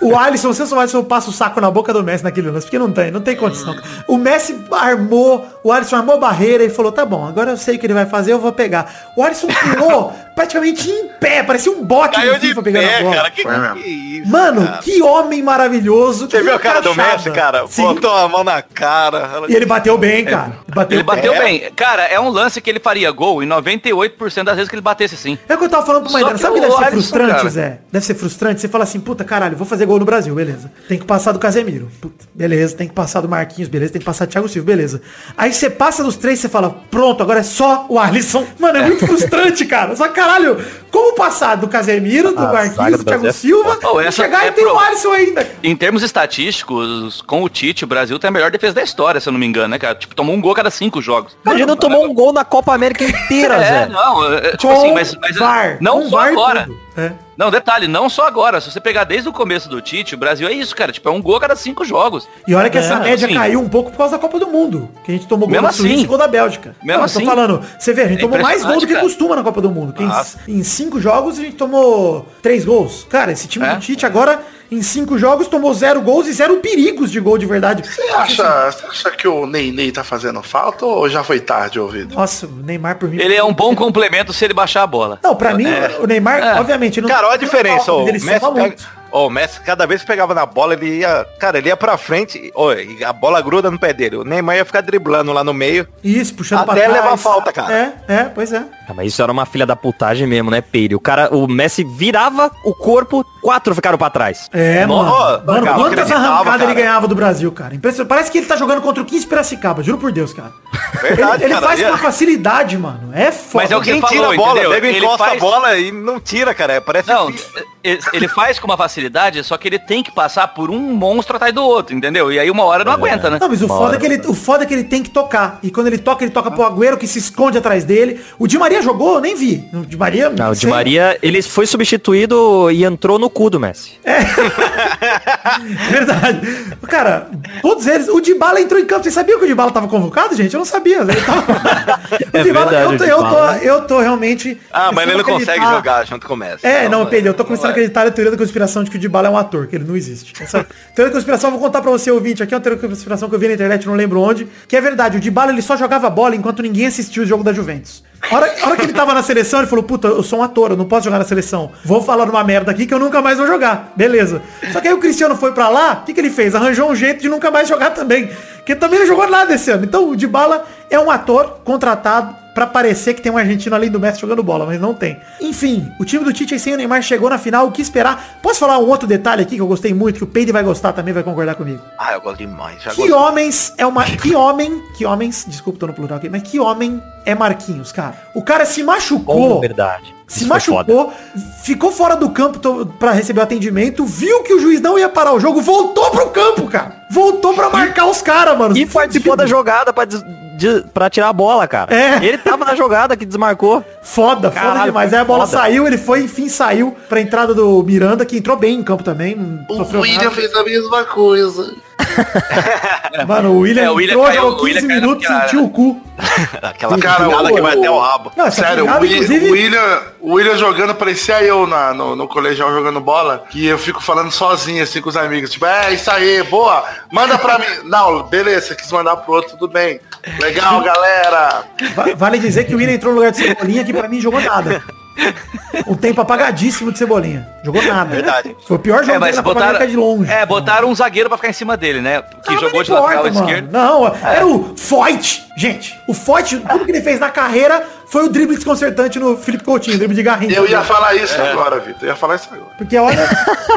O Alisson, se o Alisson passa o saco na boca do Messi naquele lance, porque não tem, não tem condição. O Messi armou, o Alisson armou a barreira e falou, tá bom, agora eu sei o que ele vai fazer, eu vou pegar. O Alisson pulou praticamente em pé, parecia um bote Caiu de FIFA pegando a pé, bola. cara. Que, que isso, Mano, cara. que homem maravilhoso. Você viu a cara do. Messi, cara? Sim. Botou a mão na cara. Ela- E ele bateu bem, cara. Bateu Ele bateu bem. bem. Cara, é um lance que ele faria gol em 98% das vezes que ele batesse sim. É o que eu tava falando pro Maidana. Sabe o que o deve ser frustrante, cara. Zé? Deve ser frustrante. Você fala assim, puta caralho, vou fazer gol no Brasil, beleza. Tem que passar do Casemiro. Puta, beleza. Tem que passar do Marquinhos, beleza. Tem que passar do Thiago Silva, beleza. Aí você passa dos três, você fala, pronto, agora é só o Alisson. Mano, é muito frustrante, cara. Só caralho, como passar do Casemiro, do Marquinhos, do Thiago é Silva, Oh, e essa chegar é e tem o pro- Alisson ainda. Em termos estatísticos, com o Tite, o Brasil tem a melhor defesa da história, se eu não me engano, né, cara? Tipo, tomou um gol a cada cinco jogos. A gente não tomou um gol na Copa América inteira, É, Zé. não, é, tipo Com assim, mas, mas VAR. não só VAR agora. tudo. É. Não, detalhe, não só agora. Se você pegar desde o começo do Tite, o Brasil é isso, cara. Tipo, é um gol a cada cinco jogos. E olha que essa média assim. caiu um pouco por causa da Copa do Mundo. Que a gente tomou gol Mesmo da Suíça assim. e gol da Bélgica. Mesmo Não, assim. Tô falando, você vê, a gente É tomou mais gol do que cara. costuma na Copa do Mundo. Que em- em, cinco jogos a gente tomou três gols. Cara, esse time É. do Tite agora, em cinco jogos, tomou zero gols e zero perigos de gol de verdade. Você acha, você acha que o Ney Ney tá fazendo falta ou já foi tarde ouvido? Nossa, o Neymar por mim. Ele é um bom complemento se ele baixar a bola. Não, pra mim, É. o Neymar, É. obviamente, não Cara, olha a diferença. o O Messi pega, Ô, o Messi, cada vez que pegava na bola, ele ia. Cara, ele ia pra frente. E a bola gruda no pé dele. O Neymar ia ficar driblando lá no meio. Isso, puxando Até pra trás. levar falta, cara. É, é, pois é. Ah, mas isso era uma filha da putagem mesmo, né, Peire? O cara, o Messi virava o corpo, quatro ficaram pra trás. É, Mano, mano. eu quantas arrancadas ele cara. ganhava do Brasil, cara. Impressionante. Parece que ele tá jogando contra o 15 Piracicaba, juro por Deus, cara. Verdade, ele ele cara. faz com Ele- uma facilidade, mano. É foda. Mas é o que Quem você tira falou, a bola, entendeu? Ele encosta faz- a bola e não tira, cara. Parece Não, ele- ele faz com uma facilidade, só que ele tem que passar por um monstro atrás do outro, entendeu? E aí uma hora não aguenta, né? Não, mas o Uma foda, hora. é que ele, o foda é que ele tem que tocar. E quando ele toca, ele toca pro Agüero, que se esconde atrás dele. O Di Maria jogou, eu nem vi. O Di Maria... Não, o Di. Maria, ele foi substituído e entrou no cu do Messi. Verdade. Cara, todos eles... O Dybala entrou em campo. Vocês sabiam que o Dybala tava convocado, gente? Eu não sabia. Ele tava... É o Dybala, verdade, eu, tô, eu, tô, eu tô realmente... Ah, mas ele não consegue jogar junto com o Messi. É, não, vai. Pedro, eu tô começando a vai. acreditar na teoria da conspiração de que o Dybala é um ator, que ele não existe. Essa teoria da conspiração, vou contar pra você, ouvinte, aqui é uma teoria da conspiração que eu vi na internet, não lembro onde, que é verdade, o Dybala ele só jogava bola enquanto ninguém assistia o jogo da Juventus. A hora, a hora que ele tava na seleção, ele falou, puta, eu sou um ator, eu não posso jogar na seleção. Vou falar uma merda aqui que eu nunca mais vou jogar. Beleza. Só que aí o Cristiano foi pra lá, o que, que ele fez? Arranjou um jeito de nunca mais jogar também. Porque também não jogou nada esse ano. Então o Dybala é um ator contratado pra parecer que tem um argentino além do Messi jogando bola, mas não tem. Enfim, o time do Tite sem o Neymar chegou na final, o que esperar? Posso falar um outro detalhe aqui que eu gostei muito, que o Peide vai gostar também, vai concordar comigo. Ah, eu gosto demais. Que gosto. homens é uma. Que homem. Que homens. Desculpa, tô no plural aqui, mas que homem é Marquinhos, cara? O cara se machucou. Bom, verdade. Se Isso machucou, ficou fora do campo pra receber o atendimento, viu que o juiz não ia parar o jogo, voltou pro campo, cara. Voltou pra marcar os caras, mano. E participou da jogada pra, des- de- pra tirar a bola, cara. É. Ele tava na jogada que desmarcou. Foda, foda Caralho, demais. foi Aí a bola foda. saiu, ele foi, enfim, saiu pra entrada do Miranda, que entrou bem em campo também. O William nada. fez a mesma coisa. Mano, o William É, o William entrou, caiu- jogou o William 15 caiu na minutos, piada. sentiu o cu. Aquela Cara, que vai até o rabo. Não, Sério, o William, inclusive... o William, o William jogando, parecia eu na, no, no colegial jogando bola, que eu fico falando sozinho assim com os amigos, tipo, é isso aí, boa, manda pra mim. Não, beleza, quis mandar pro outro, tudo bem. Legal, galera. Va- Vale dizer que o William entrou no lugar de Cebolinha, que pra mim jogou nada. Um tempo apagadíssimo de Cebolinha. Jogou nada. Verdade. Foi o pior jogo É, mas botaram, de longe. é, botaram um zagueiro pra ficar em cima dele, né? Que Ah, jogou de lateral importa, mano. esquerdo. Não, era o Foyt. Gente, o Foyt, tudo que ele fez na carreira foi o drible desconcertante no Felipe Coutinho, drible de garrinha. Eu ia falar isso agora, Vitor. Eu ia falar isso agora. Porque olha...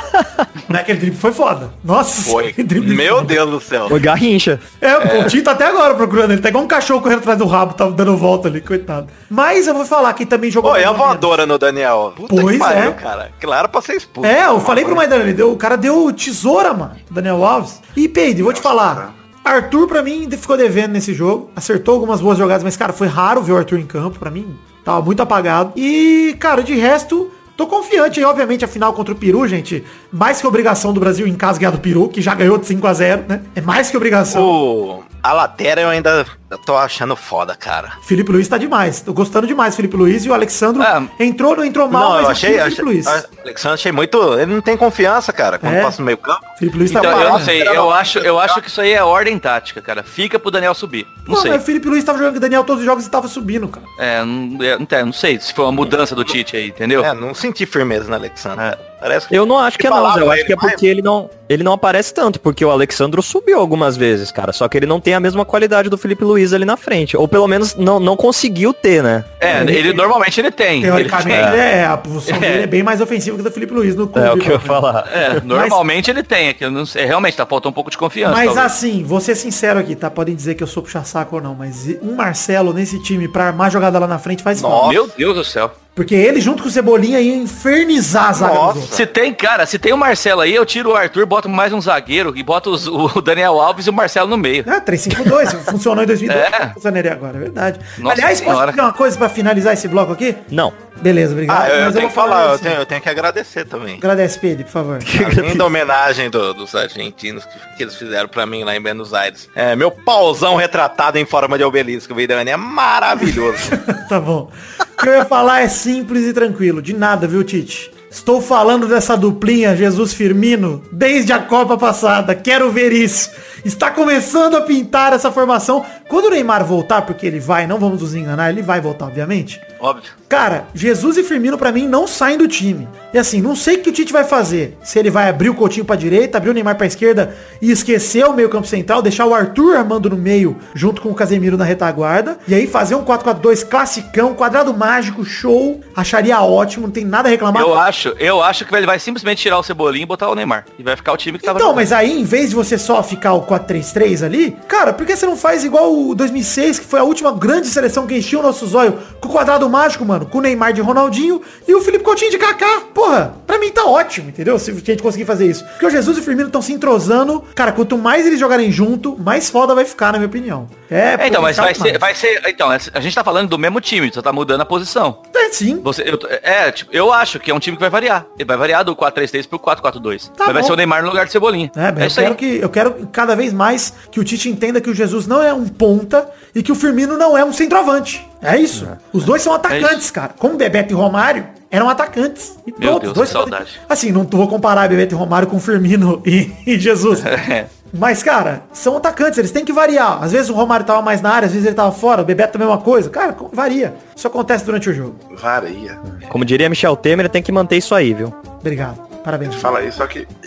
Não é aquele drible foi foda. Nossa, Foi. Meu foda. Deus do céu. Foi garrincha. É, o Coutinho tá até agora procurando ele. Tá igual um cachorro correndo atrás do rabo, tá dando volta ali, coitado. Mas eu vou falar que também jogou... Pô, e a voadora no Daniel? Puta Pois que pariu, é. cara. Claro pra ser expulso. É, eu falei pro Maidana, ele deu, o cara deu tesoura, mano, Daniel Alves. E Peide, vou te falar. Arthur, pra mim, ficou devendo nesse jogo. Acertou algumas boas jogadas, mas, cara, foi raro ver o Arthur em campo, pra mim. Tava muito apagado. E, cara, de resto, tô confiante aí, obviamente, a final contra o Peru, gente. Mais que obrigação do Brasil em casa ganhar do Peru, que já ganhou de 5 a 0 né? É mais que obrigação. O... A lateral eu ainda tô achando foda, cara. Felipe Luiz tá demais. Tô gostando demais, Felipe Luiz. E o Alexandro É. entrou, não entrou mal, não, mas eu achei, o achei Felipe Luiz. a- Alexandre achei muito. Ele não tem confiança, cara, quando É. passa no meio campo. Felipe Luiz tá Então, eu parado. não sei, eu acho, eu acho que isso aí é ordem tática, cara. Fica pro Daniel subir. Não Pô, sei. mas o Felipe Luiz tava jogando com o Daniel todos os jogos e tava subindo, cara. É, não, é, não, sei se foi uma mudança do Tite aí, entendeu? É, não senti firmeza no Alexandre. É. Parece que Eu não acho que é não. Eu acho que é porque ele não, ele não aparece tanto, porque o Alexandro subiu algumas vezes, cara. Só que ele não tem a mesma qualidade do Felipe Luiz ali na frente. Ou pelo menos não, não conseguiu ter, né? É, ele normalmente ele tem. Teoricamente, Ele- é, a posição dele é bem mais ofensiva que a do Felipe Luiz no clube. É o que eu ia né? falar. É, normalmente ele tem, é que eu não sei, realmente tá faltando um pouco de confiança. Mas talvez. assim, vou ser sincero aqui, tá? Podem dizer que eu sou puxa-saco ou não, mas um Marcelo nesse time pra armar jogada lá na frente faz Nossa. falta. Meu Deus do céu. Porque ele junto com o Cebolinha ia infernizar a zaga Nossa. Se tem, cara, se tem o Marcelo aí, eu tiro o Arthur, boto mais um zagueiro e boto os- o Daniel Alves e o Marcelo no meio. É, 352, funcionou em 2002, É. funcionaria agora, é verdade. Nossa Aliás, posso senhora. dizer uma coisa pra finalizar esse bloco aqui? Não. Beleza, obrigado. Ah, eu, eu tenho vou que falar, eu assim. tenho, eu tenho que agradecer também. Agradece, Pedro, por favor. Além da homenagem do- dos argentinos que, que eles fizeram pra mim lá em Buenos Aires. É, meu pauzão retratado em forma de obelisco, Vidani, é maravilhoso. tá bom. O que eu ia falar é simples e tranquilo. De nada, viu, Tite? Estou falando dessa duplinha Jesus Firmino desde a Copa passada. Quero ver isso. Está começando a pintar essa formação. Quando o Neymar voltar, porque ele vai, não vamos nos enganar, ele vai voltar, obviamente. Óbvio. Cara, Jesus e Firmino pra mim não saem do time. E assim, não sei o que o Tite vai fazer. Se ele vai abrir o Coutinho pra direita, abrir o Neymar pra esquerda e esquecer o meio campo central, deixar o Arthur armando no meio junto com o Casemiro na retaguarda. E aí fazer um 4-4-2 classicão, quadrado mágico, show. Acharia ótimo, não tem nada a reclamar. Eu acho, eu acho que ele vai simplesmente tirar o Cebolinha e botar o Neymar. E vai ficar o time que tava Então, mas aí, em vez de você só ficar o 4-3-3 ali, cara, por que você não faz igual o 2006, que foi a última grande seleção que encheu o nosso zóio, com o quadrado mágico, mano, com o Neymar de Ronaldinho e o Felipe Coutinho de Kaká? Porra, pra mim tá ótimo, entendeu? Se a gente conseguir fazer isso. Porque o Jesus e o Firmino estão se entrosando. Cara, quanto mais eles jogarem junto, mais foda vai ficar, na minha opinião. É, É, então, mas vai ser, vai ser. Então, a gente tá falando do mesmo time, só tá mudando a posição. É, sim. Você, eu, é, tipo, eu acho que é um time que vai variar. Ele vai variar do 4-3-3 pro 4-4-2. Tá vai ser o Neymar no lugar do Cebolinha. É, mas é eu isso aí. quero que eu quero cada vez mais que o Tite entenda que o Jesus não é um ponta e que o Firmino não é um centroavante. É isso. Os dois são atacantes, isso. cara. Como Bebeto e Romário eram atacantes. E Meu pronto, Deus, dois saudade. Assim, não vou comparar Bebeto e Romário com Firmino e, e Jesus. É. Mas, cara, são atacantes, eles têm que variar. Às vezes o Romário tava mais na área, às vezes ele tava fora, o Bebeto a mesma coisa. Cara, varia. Isso acontece durante o jogo. Varia. Como diria Michel Temer, tem que manter isso aí, viu? Obrigado. Parabéns. Fala aí, só que.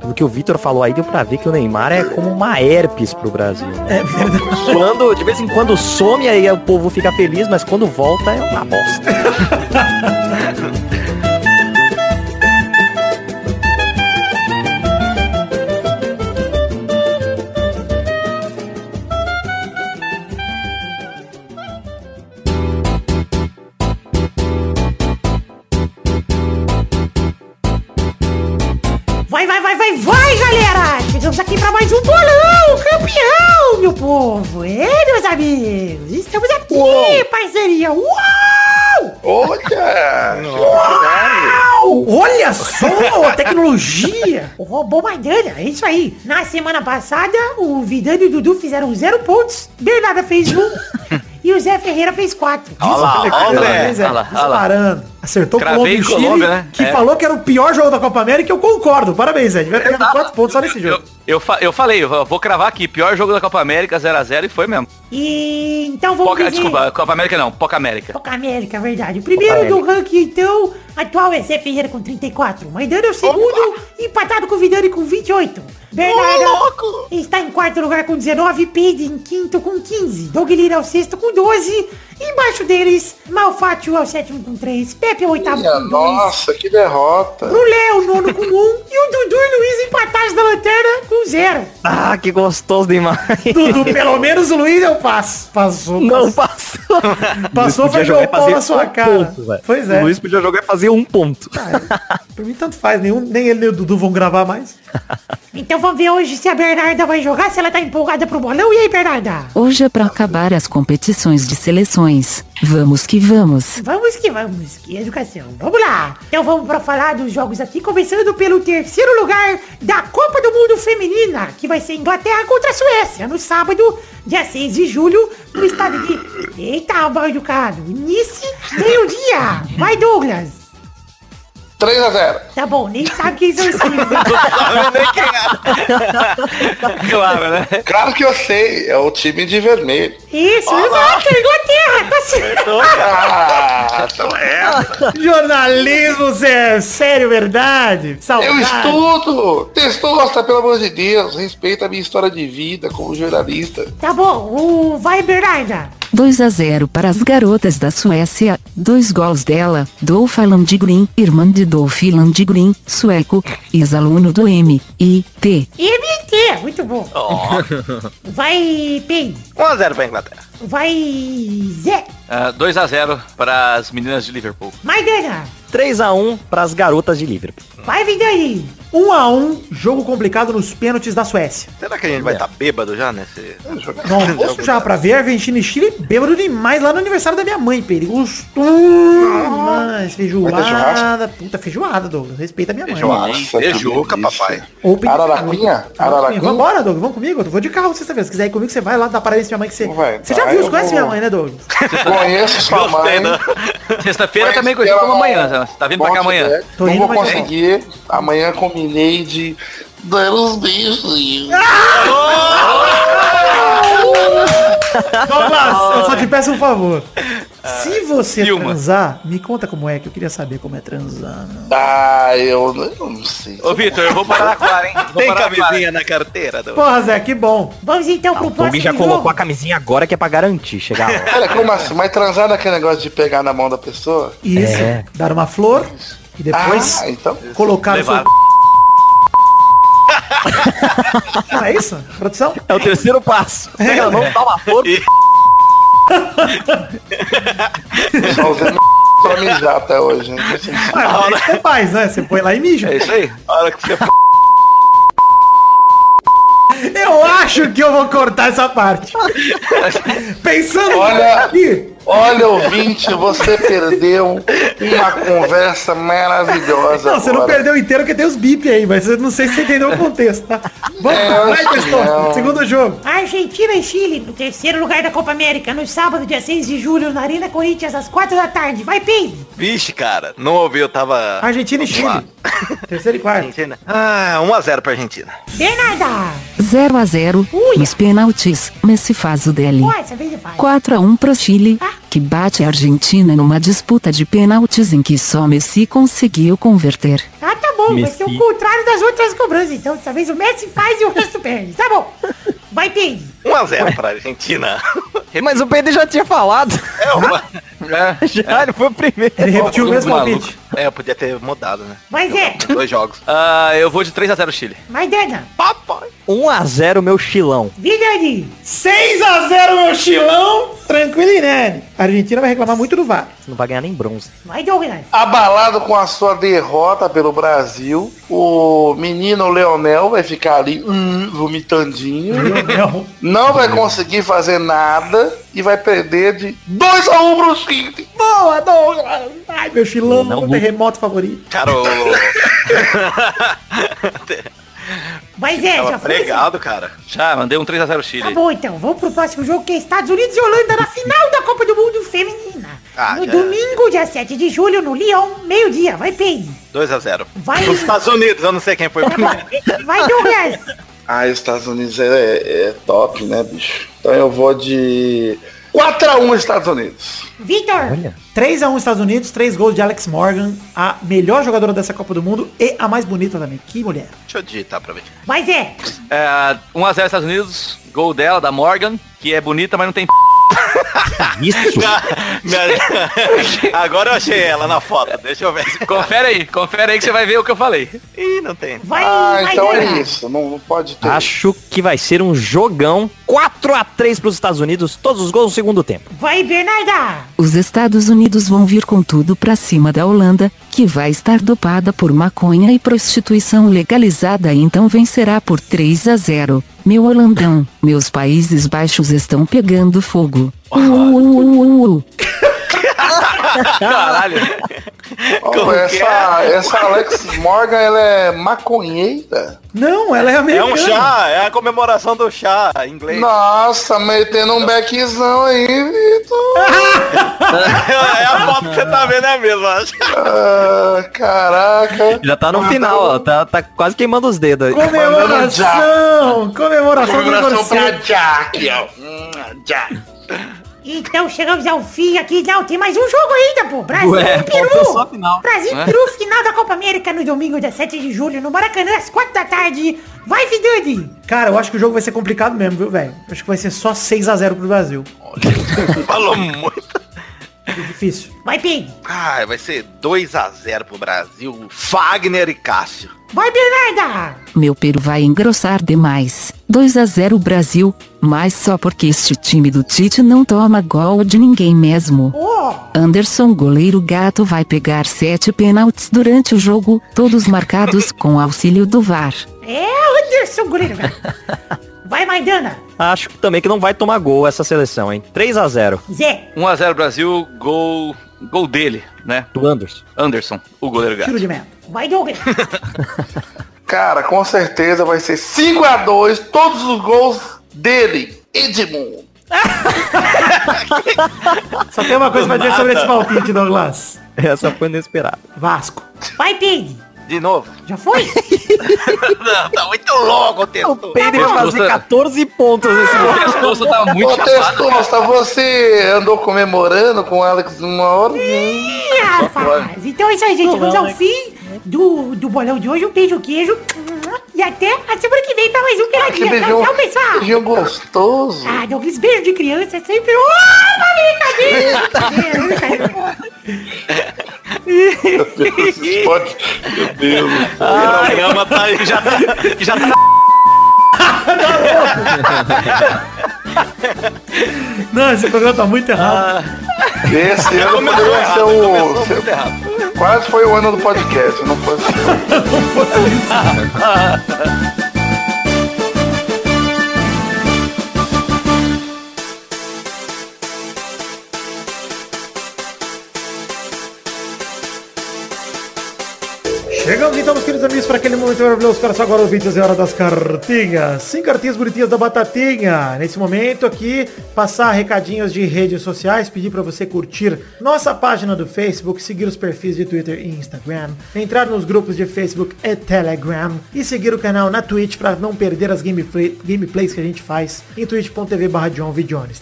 Tudo que o Vitor falou aí deu pra ver que o Neymar é como uma herpes pro Brasil. né? É verdade. Quando, de vez em quando some, aí o povo fica feliz, mas quando volta é uma bosta. Chegamos aqui pra mais um bolão, campeão, meu povo! É, meus amigos! Estamos aqui, parceria! Uau! Olha! Olha só a tecnologia. O robô Maidana, é isso aí. Na semana passada, o Vidano e o Dudu fizeram zero pontos, Bernarda fez um e o Zé Ferreira fez quatro. Olha lá, olha o é, lá, olha lá. disparando. Acertou Cravei Colômbia e Chile, Colômbia, né? que É. falou que era o pior jogo da Copa América, eu concordo. Parabéns, Zé. Vai pegar quatro pontos só nesse Eu, jogo. eu, fa- eu falei, eu vou cravar aqui, pior jogo da Copa América, 0x0 e foi mesmo. E então vamos Poca, dizer... desculpa, Copa América não, Poca América. Copa América, é verdade. O primeiro do ranking, então, atual é Zé Ferreira com 34. Maidana é o segundo, empatado com o Vidani com 28. Bernardo está em quarto lugar com 19, Peide em quinto com 15. Doug Lira é o sexto com 12. Embaixo deles, Malfátio é o sétimo com 3. Pepe é o oitavo Minha com 2. nossa, que derrota. Brulé é o nono com 1. e o Dudu e Luiz empatados da lanterna com 0. Ah, que gostoso demais. Dudu, pelo menos o Luiz eu passo. Passou. Não passou. passou. Foi podia jogar o pau na sua um cara. ponto. Pois é. O Luiz podia jogar e fazer um ponto. Por mim tanto faz, nenhum, nem ele nem o Dudu vão gravar mais. Então vamos ver hoje se a Bernarda vai jogar, se ela tá empolgada pro bolão. E aí, Bernarda? Hoje é para acabar as competições de seleções. Vamos que vamos. Vamos que vamos, que educação. Vamos lá. Então vamos para falar dos jogos aqui, começando pelo terceiro lugar da Copa do Mundo Feminina, que vai ser Inglaterra contra a Suécia, no sábado, dia 6 de julho, no estádio de... Eita, mal educado. Nice, meio-dia. Vai, Douglas. 3x0. Tá bom, nem sabe quem são esses. né? claro, né? Claro que eu sei, é o time de vermelho. Isso, exato, Inglaterra, tá certo. Ah, então é. Jornalismo, Zé, sério, verdade. Saudade. Eu estudo! Testosta, pelo amor de Deus, respeita a minha história de vida como jornalista. Tá bom, o... vai, Bernarda. 2 a 0 para as garotas da Suécia. Dois gols dela, Dolph Landgren, irmã de Dolph Landgren, sueco, ex-aluno do M, I, T. MT, muito bom. Vai, Pen. 1x0 pra Inglaterra. Vai, Zé. Ah, 2x0 para as meninas de Liverpool. Maidana. 3x1 pras garotas de Liverpool. Vai, Vidani. 1 a 1 jogo complicado nos pênaltis da Suécia. Será que a gente vai estar bêbado já nesse... Não posso já pra ver Argentina e Chile bêbado demais lá no aniversário da minha mãe, Peri. Mas feijoada. Puta, feijoada, Douglas. Respeita a minha mãe. Beijuca, que papai. Open Araraquinha? Araraquinha? Vambora, Douglas. Vamos comigo? Eu vou de carro sexta-feira. Se quiser ir comigo, você vai lá dar parabéns pra minha mãe que você. Vai, você já tá, viu, você conhece vou. minha mãe, né, Douglas? Conheço sua mãe. Sexta-feira também conhecido ela como não- Você tá vindo pra cá amanhã. é, Tô Não indo, vou mas- conseguir. Amanhã combinei de dar uns beijinhos. Douglas, eu só te peço um favor. Se você Filma. transar, me conta como é, que eu queria saber como é transar. meu. Ah, eu, eu não sei. Ô, Vitor, eu vou parar Clara, hein? Vou Tem camisinha na carteira, do... Porra, Zé, que bom. Vamos então pro O Doug próximo já jogo. colocou a camisinha agora que é pra garantir chegar lá. Olha, como assim? Mas transar naquele negócio de pegar na mão da pessoa? Isso. É. Dar uma flor e depois Ah, então. colocar Levar. o seu... Não é isso? Produção? É o terceiro passo. Pega na mão, dá uma flor. Só meu pra mijar até hoje. Não faz sentido. Ah, é isso que você faz, né? Você põe lá e mija. É isso aí. A hora que você. Eu acho que eu vou cortar essa parte. Pensando Olha- aqui. Olha, ouvinte, você perdeu uma conversa maravilhosa. Não, você não agora. perdeu inteiro porque tem os bip aí, mas eu não sei se você entendeu o contexto, tá? Vamos É, vai, Testosta. não. Segundo jogo. Argentina e Chile no terceiro lugar da Copa América, no sábado, dia 6 de julho, na Arena Corinthians, às 4 da tarde. Vai, Pedro! Vixe, cara. Não ouvi, eu tava... Argentina e. Chile. Terceiro e quarto. Argentina. Ah, 1x0 pra Argentina. Bernarda! 0 a 0 Uia. nos pênaltis. Messi faz o dele. Ó, essa vez vai. 4 a 1 pro Chile, que bate a Argentina numa disputa de pênaltis em que só Messi conseguiu converter. Ah, tá bom, vai ser o Messi. contrário das outras cobranças. Então, dessa vez o Messi faz e o resto perde. Tá bom. Vai, Pedro! 1x0 pra Argentina. Mas o Pedro já tinha falado. É, uma... É. Já, ele foi o primeiro. Ele repetiu o mesmo palpite. é, eu podia ter mudado, né? Vai, Zé! Dois jogos. Ah, eu vou de 3x0 Chile. Vai, Dana! Papai. 1x0 meu chilão. Vidani! 6x0 meu chilão. Tranquilo, né? A Argentina vai reclamar muito do VAR. Você não vai ganhar nem bronze. Vai, Douglas! Abalado com a sua derrota pelo Brasil, o menino Leonel vai ficar ali hum, vomitandinho. Não. Não vai conseguir fazer nada e vai perder de 2 a 1 pro Chile. Boa, Douglas. Ai, meu chilão, Não, meu terremoto favorito. Cara. Vai, Zé! Tava Já foi? Zé? pregado, cara. Já, mandei um 3x0 Chile. Tá bom, então. Vamos pro próximo jogo, que é Estados Unidos e Holanda na final da Copa do Mundo Feminina. Ah, no já- domingo, dia 7 de julho, no Lyon, meio-dia. Vai, Pedro! 2x0. Vai. Nos Estados Unidos, eu não sei quem foi primeiro. Vai, Douglas! Ah, os Estados Unidos é, é top, né, bicho? Então eu vou de 4 a 1 Estados Unidos. Vitor! 3x1 Estados Unidos, 3 gols de Alex Morgan, a melhor jogadora dessa Copa do Mundo e a mais bonita também. Que mulher. Deixa eu digitar pra ver. Vai, Zé! É, 1x0 Estados Unidos, gol dela, da Morgan, que é bonita, mas não tem p... Isso. Agora eu achei ela na foto. Deixa eu ver. Confere aí, confere aí que você vai ver o que eu falei. Ih, não tem. Vai, Ah, vai, então é Dana. isso. Não, não pode ter. Acho que vai ser um jogão 4x3 pros Estados Unidos, todos os gols no segundo tempo. Vai, Bernarda! Os Estados Unidos vão vir com tudo pra cima da Holanda, que vai estar dopada por maconha e prostituição legalizada então vencerá por 3 a 0. Meu Holandão, meus Países Baixos estão pegando fogo. Uh, uh, uh, uh, uh. Caralho. Ó, Como que essa, essa Alex Morgan, ela é maconheira. Não, ela é É americana. um chá, é a comemoração do chá em inglês. Nossa, metendo um beckzão aí, Vitor. É a foto que você tá vendo, é mesmo, acho. Ah, caraca. Já tá no final, ó. Tá, tá quase queimando os dedos aí. Comemoração! Comemoração do Comemoração pra. Jack, ó. Hum, Jack. Então chegamos ao fim aqui. Não, tem mais um jogo ainda, pô. Brasil Ué, e Peru. final. Brasil e Ué? Peru, final da Copa América no domingo, dia 7 de julho, no Maracanã, às 4 da tarde. Vai, Vidani! Cara, eu acho que o jogo vai ser complicado mesmo, viu, velho? Acho que vai ser só 6x0 pro Brasil. Falou muito. É difícil. Vai, Pedro! Ah, vai ser 2x0 pro Brasil. Fagner e Cássio. Vai, Bernarda! Meu peru vai engrossar demais. 2 a 0 Brasil, mas só porque este time do Tite não toma gol de ninguém mesmo. Ó, Anderson goleiro gato vai pegar sete pênaltis durante o jogo, todos marcados com auxílio do VAR. é Anderson goleiro. velho. Vai, Maidana. Acho também que não vai tomar gol essa seleção, hein? 3 a 0 Zé, 1x0 Brasil, gol. Gol dele, né? do Anderson. Anderson, o goleiro gato. tiro de meta. Vai, Douglas. Cara, com certeza vai ser 5 a 2 todos os gols dele, Edmundo. Só tem uma coisa pra dizer sobre esse palpite, Douglas. Essa foi inesperada. Vasco. Vai, Pig. De novo. Já foi? Não, tá muito louco o texto. Peide vai fazer 14 pontos nesse O jogo. pescoço tá muito Ô, chapado. Testosta, você andou comemorando com o Alex uma hora? Ih, rapaz. Então é isso aí, gente. Vamos ao fim do, do bolão de hoje. Um beijo, queijo. E até a semana que vem pra mais um Que Peladinha. beijão, Tchau, pessoal. beijão gostoso. Ah, Douglas, beijo de criança é sempre uma brincadeira. Pode, meu Deus. O programa tá, já tá. Já tá Não, esse programa tá muito errado. Esse ano poderia ser o. ser- Quase foi o ano do podcast, não foi assim. Chegamos então, meus queridos amigos, para aquele momento maravilhoso. Para só agora ouvintes, é hora das cartinhas. Sim, cartinhas bonitinhas da Batatinha. Nesse momento aqui, passar recadinhos de redes sociais, pedir para você curtir nossa página do Facebook, seguir os perfis de Twitter e Instagram, entrar nos grupos de Facebook e Telegram e seguir o canal na Twitch para não perder as gameplay, gameplays que a gente faz em twitch.tv barra.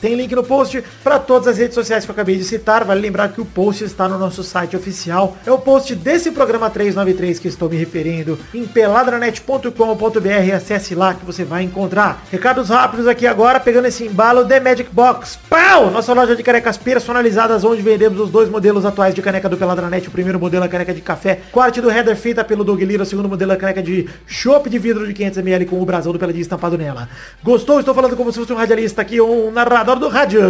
Tem link no post para todas as redes sociais que eu acabei de citar. Vale lembrar que o post está no nosso site oficial. É o post desse programa 393 que estou me referindo em peladranet.com.br. Acesse lá que você vai encontrar. Recados rápidos aqui agora, pegando esse embalo The Magic Box. Pau! Nossa loja de canecas personalizadas, onde vendemos os dois modelos atuais de caneca do Peladranet. O primeiro modelo é a caneca de café, quarto do header feita pelo Doug Lira. O segundo modelo é a caneca de chopp de vidro de 500ml com o brasão do Peladinha estampado nela. Gostou? Estou falando como se fosse um radialista aqui, um narrador do rádio.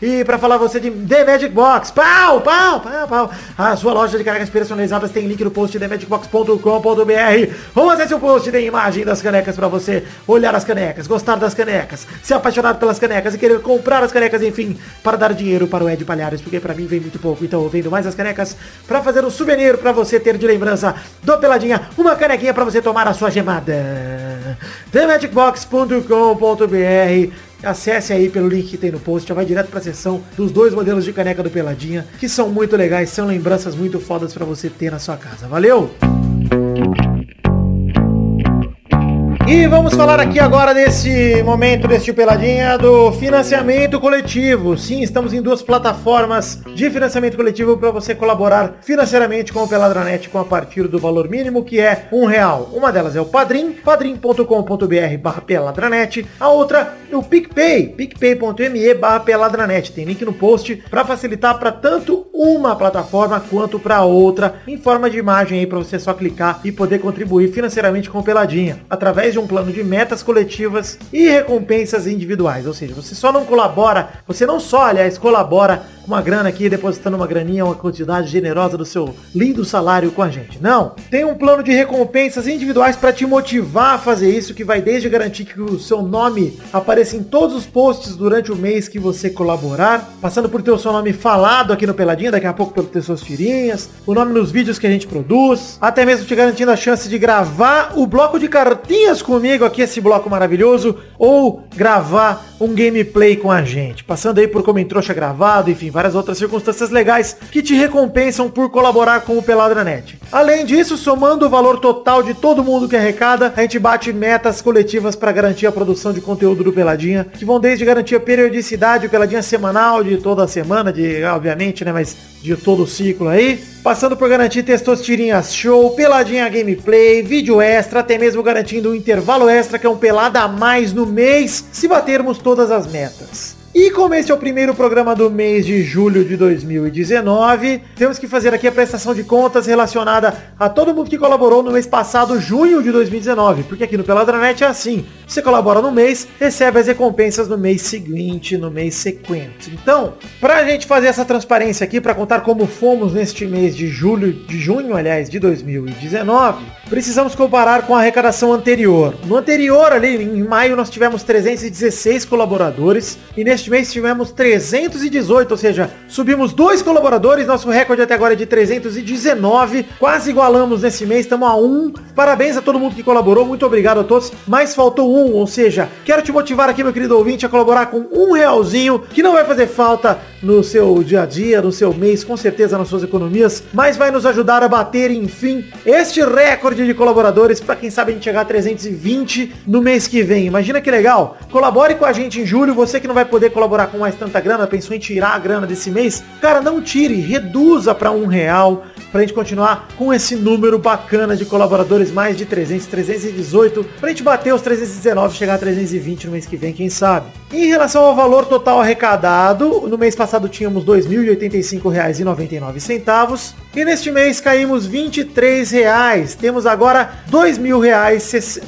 E para falar você de The Magic Box, pau, pau, pau, pau. A sua loja de canecas personalizadas tem link no post themagicbox.com.br ou acesse o post, tem imagem das canecas para você olhar as canecas, gostar das canecas, se apaixonar pelas canecas e querer comprar as canecas, enfim, para dar dinheiro para o Ed Palhares, porque para mim vem muito pouco, então eu vendo mais as canecas para fazer um souvenir para você ter de lembrança do Peladinha, uma canequinha para você tomar a sua gemada. themagicbox.com.br Acesse aí pelo link que tem no post, já vai direto pra seção dos dois modelos de caneca do Peladinha, que são muito legais, são lembranças muito fodas pra você ter na sua casa. Valeu! E vamos falar aqui agora desse momento deste Peladinha do financiamento coletivo. Sim, estamos em duas plataformas de financiamento coletivo para você colaborar financeiramente com o Peladranet com a partir do valor mínimo que é um real. Uma delas é o Padrim, padrim.com.br barra peladranet. A outra é o PicPay, picpay.me barra peladranet. Tem link no post para facilitar para tanto uma plataforma quanto para outra em forma de imagem aí para você só clicar e poder contribuir financeiramente com o Peladinha através de um plano de metas coletivas e recompensas individuais. Ou seja, você só não colabora, você não só, aliás, colabora com uma grana aqui, depositando uma graninha, uma quantidade generosa do seu lindo salário com a gente. Não. Tem um plano de recompensas individuais para te motivar a fazer isso, que vai desde garantir que o seu nome apareça em todos os posts durante o mês que você colaborar, passando por ter o seu nome falado aqui no Peladinha, daqui a pouco pelo ter suas tirinhas, o nome nos vídeos que a gente produz, até mesmo te garantindo a chance de gravar o bloco de cartinhas comigo aqui, esse bloco maravilhoso, ou gravar um gameplay com a gente, passando aí por como trouxa gravado, enfim, várias outras circunstâncias legais que te recompensam por colaborar com o Peladranet. Além disso, somando o valor total de todo mundo que arrecada, a gente bate metas coletivas para garantir a produção de conteúdo do Peladinha, que vão desde garantir a periodicidade, Peladinha semanal de toda semana, de obviamente, né, mas de todo o ciclo aí, passando por garantir Testosterinhas Show, Peladinha Gameplay, vídeo extra, até mesmo garantindo um intervalo extra que é um pelada a mais no mês, se batermos todas as metas. E como este é o primeiro programa do mês de julho de 2019, temos que fazer aqui a prestação de contas relacionada a todo mundo que colaborou no mês passado, junho de 2019. Porque aqui no Peladranet é assim, você colabora no mês, recebe as recompensas no mês seguinte, no mês sequente. Então, pra gente fazer essa transparência aqui, para contar como fomos neste mês de julho, de junho, aliás, de 2019, precisamos comparar com a arrecadação anterior. No anterior, ali em maio, nós tivemos 316 colaboradores e neste mês tivemos 318, ou seja, subimos dois colaboradores, nosso recorde até agora é de 319, quase igualamos nesse mês, estamos a um. Parabéns a todo mundo que colaborou, muito obrigado a todos, mas faltou um, ou seja, quero te motivar aqui, meu querido ouvinte, a colaborar com um realzinho, que não vai fazer falta no seu dia a dia, no seu mês, com certeza nas suas economias, mas vai nos ajudar a bater, enfim, este recorde de colaboradores, para quem sabe a gente chegar a 320 no mês que vem. Imagina que legal. Colabore com a gente em julho, você que não vai poder colaborar com mais tanta grana, pensou em tirar a grana desse mês, cara, não tire, reduza para um real, pra gente continuar com esse número bacana de colaboradores, mais de 300, 318, pra gente bater os 319, chegar a 320 no mês que vem, quem sabe. Em relação ao valor total arrecadado, no mês passado tínhamos R$ 2.085,99 e neste mês caímos 23 reais. Temos agora R$ 2.000, R$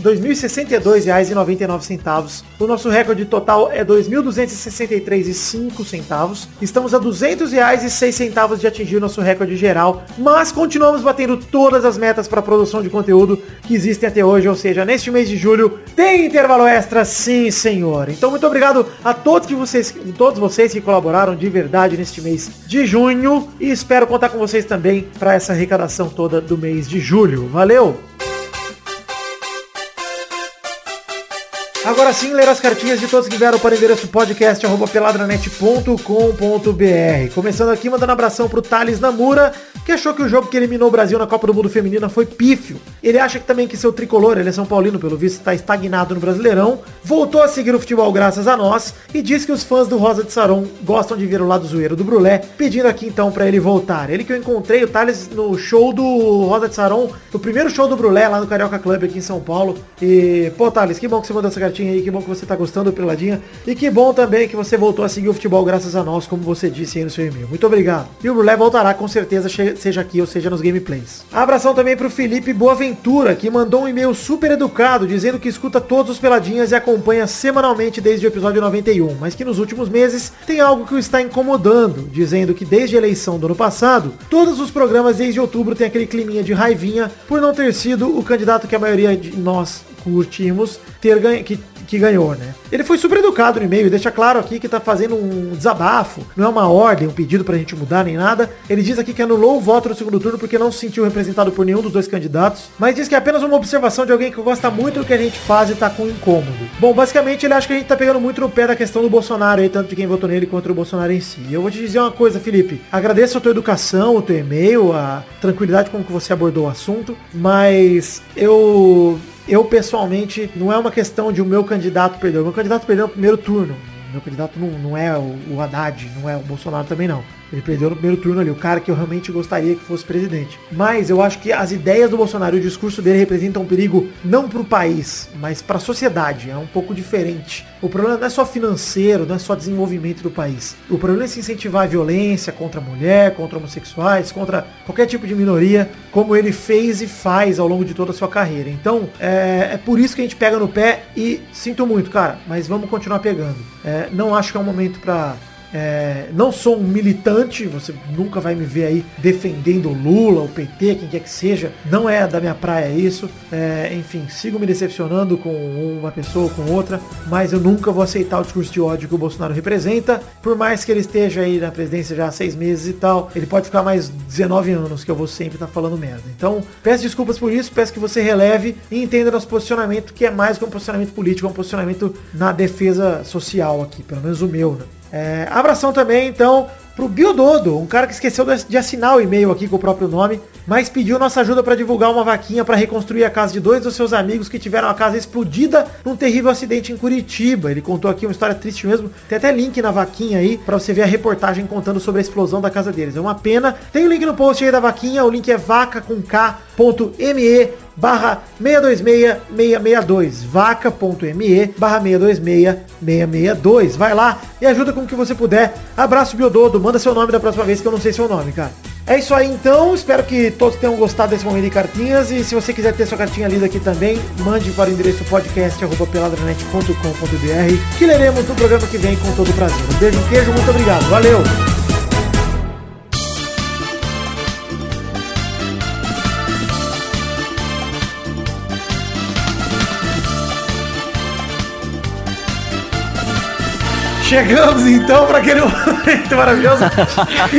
2.062,99. O nosso recorde total é R$ 2.263,05. Estamos a 200 reais e 6 centavos de atingir o nosso recorde geral, mas continuamos batendo todas as metas para produção de conteúdo que existem até hoje, ou seja, neste mês de julho tem intervalo extra, sim, senhor. Então muito obrigado a todos que vocês, todos vocês que colaboraram de verdade neste mês de junho e espero contar com vocês também para essa arrecadação toda do mês de julho. Valeu! Agora sim, ler as cartinhas de todos que vieram para o endereço podcast peladranet.com.br. Começando aqui, mandando abração pro Thales Namura, que achou que o jogo que eliminou o Brasil na Copa do Mundo Feminina foi pífio. Ele acha que também que seu tricolor, ele é São Paulino, pelo visto, está estagnado no Brasileirão, voltou a seguir o futebol graças a nós e diz que os fãs do Rosa de Saron gostam de ver o lado zoeiro do Brulé, pedindo aqui então para ele voltar. Ele que eu encontrei, o Thales, no show do Rosa de Saron, no primeiro show do Brulé lá no Carioca Club aqui em São Paulo. E, pô, Thales, que bom que você mandou essa cartinha aí, que bom que você tá gostando do Peladinha. E que bom também que você voltou a seguir o futebol graças a nós, como você disse aí no seu e-mail. Muito obrigado. E o Brulé voltará com certeza, seja aqui ou seja nos gameplays. Abração também pro Felipe Boaventura, que mandou um e-mail super educado, dizendo que escuta todos os Peladinhas e acompanha semanalmente desde o episódio 91, mas que nos últimos meses tem algo que o está incomodando, dizendo que desde a eleição do ano passado, todos os programas desde outubro tem aquele climinha de raivinha por não ter sido o candidato que a maioria de nós curtimos ter ganho, que que ganhou, né? Ele foi super educado no e-mail, deixa claro aqui que tá fazendo um desabafo, não é uma ordem, um pedido pra gente mudar nem nada. Ele diz aqui que anulou o voto no segundo turno porque não se sentiu representado por nenhum dos dois candidatos, mas diz que é apenas uma observação de alguém que gosta muito do que a gente faz e tá com incômodo. Bom, basicamente ele acha que a gente tá pegando muito no pé da questão do Bolsonaro aí, tanto de quem votou nele quanto o Bolsonaro em si. E eu vou te dizer uma coisa, Felipe, agradeço a tua educação, o teu e-mail, a tranquilidade com que você abordou o assunto, mas eu eu pessoalmente, não é uma questão de o meu candidato perder. O meu candidato perdeu no primeiro turno. O meu candidato não, não é o, o Haddad, não é o Bolsonaro também não. Ele perdeu no primeiro turno ali, o cara que eu realmente gostaria que fosse presidente. Mas eu acho que as ideias do Bolsonaro e o discurso dele representam um perigo não para o país, mas para a sociedade. É um pouco diferente. O problema não é só financeiro, não é só desenvolvimento do país. O problema é se incentivar a violência contra a mulher, contra homossexuais, contra qualquer tipo de minoria, como ele fez e faz ao longo de toda a sua carreira. Então, é, é por isso que a gente pega no pé e sinto muito, cara, mas vamos continuar pegando. É, não acho que é um momento para é, não sou um militante, você nunca vai me ver aí defendendo o Lula, o PT, quem quer que seja. Não é da minha praia isso. É, enfim, sigo me decepcionando com uma pessoa ou com outra, mas eu nunca vou aceitar o discurso de ódio que o Bolsonaro representa. Por mais que ele esteja aí na presidência já há seis meses e tal, ele pode ficar mais 19 anos que eu vou sempre estar tá falando merda. Então, peço desculpas por isso, peço que você releve e entenda nosso posicionamento, que é mais que um posicionamento político, é um posicionamento na defesa social aqui, pelo menos o meu, né? É, abração também, então, pro Biododo, um cara que esqueceu de assinar o e-mail aqui com o próprio nome, mas pediu nossa ajuda para divulgar uma vaquinha para reconstruir a casa de dois dos seus amigos que tiveram a casa explodida num terrível acidente em Curitiba. Ele contou aqui uma história triste mesmo. Tem até link na vaquinha aí para você ver a reportagem contando sobre a explosão da casa deles. É uma pena. Tem o link no post aí da vaquinha, o link é vaca com K.me barra 626-662, vaca.me barra 626-662. Vai lá e ajuda com o que você puder. Abraço Biododo, manda seu nome da próxima vez que eu não sei seu nome, cara. É isso aí então, espero que todos tenham gostado desse momento de cartinhas e se você quiser ter sua cartinha lida aqui também, mande para o endereço podcast.peladranet.com.br que leremos no programa que vem com todo prazer. Um beijo, um queijo, muito obrigado, valeu! Chegamos então para aquele momento maravilhoso. que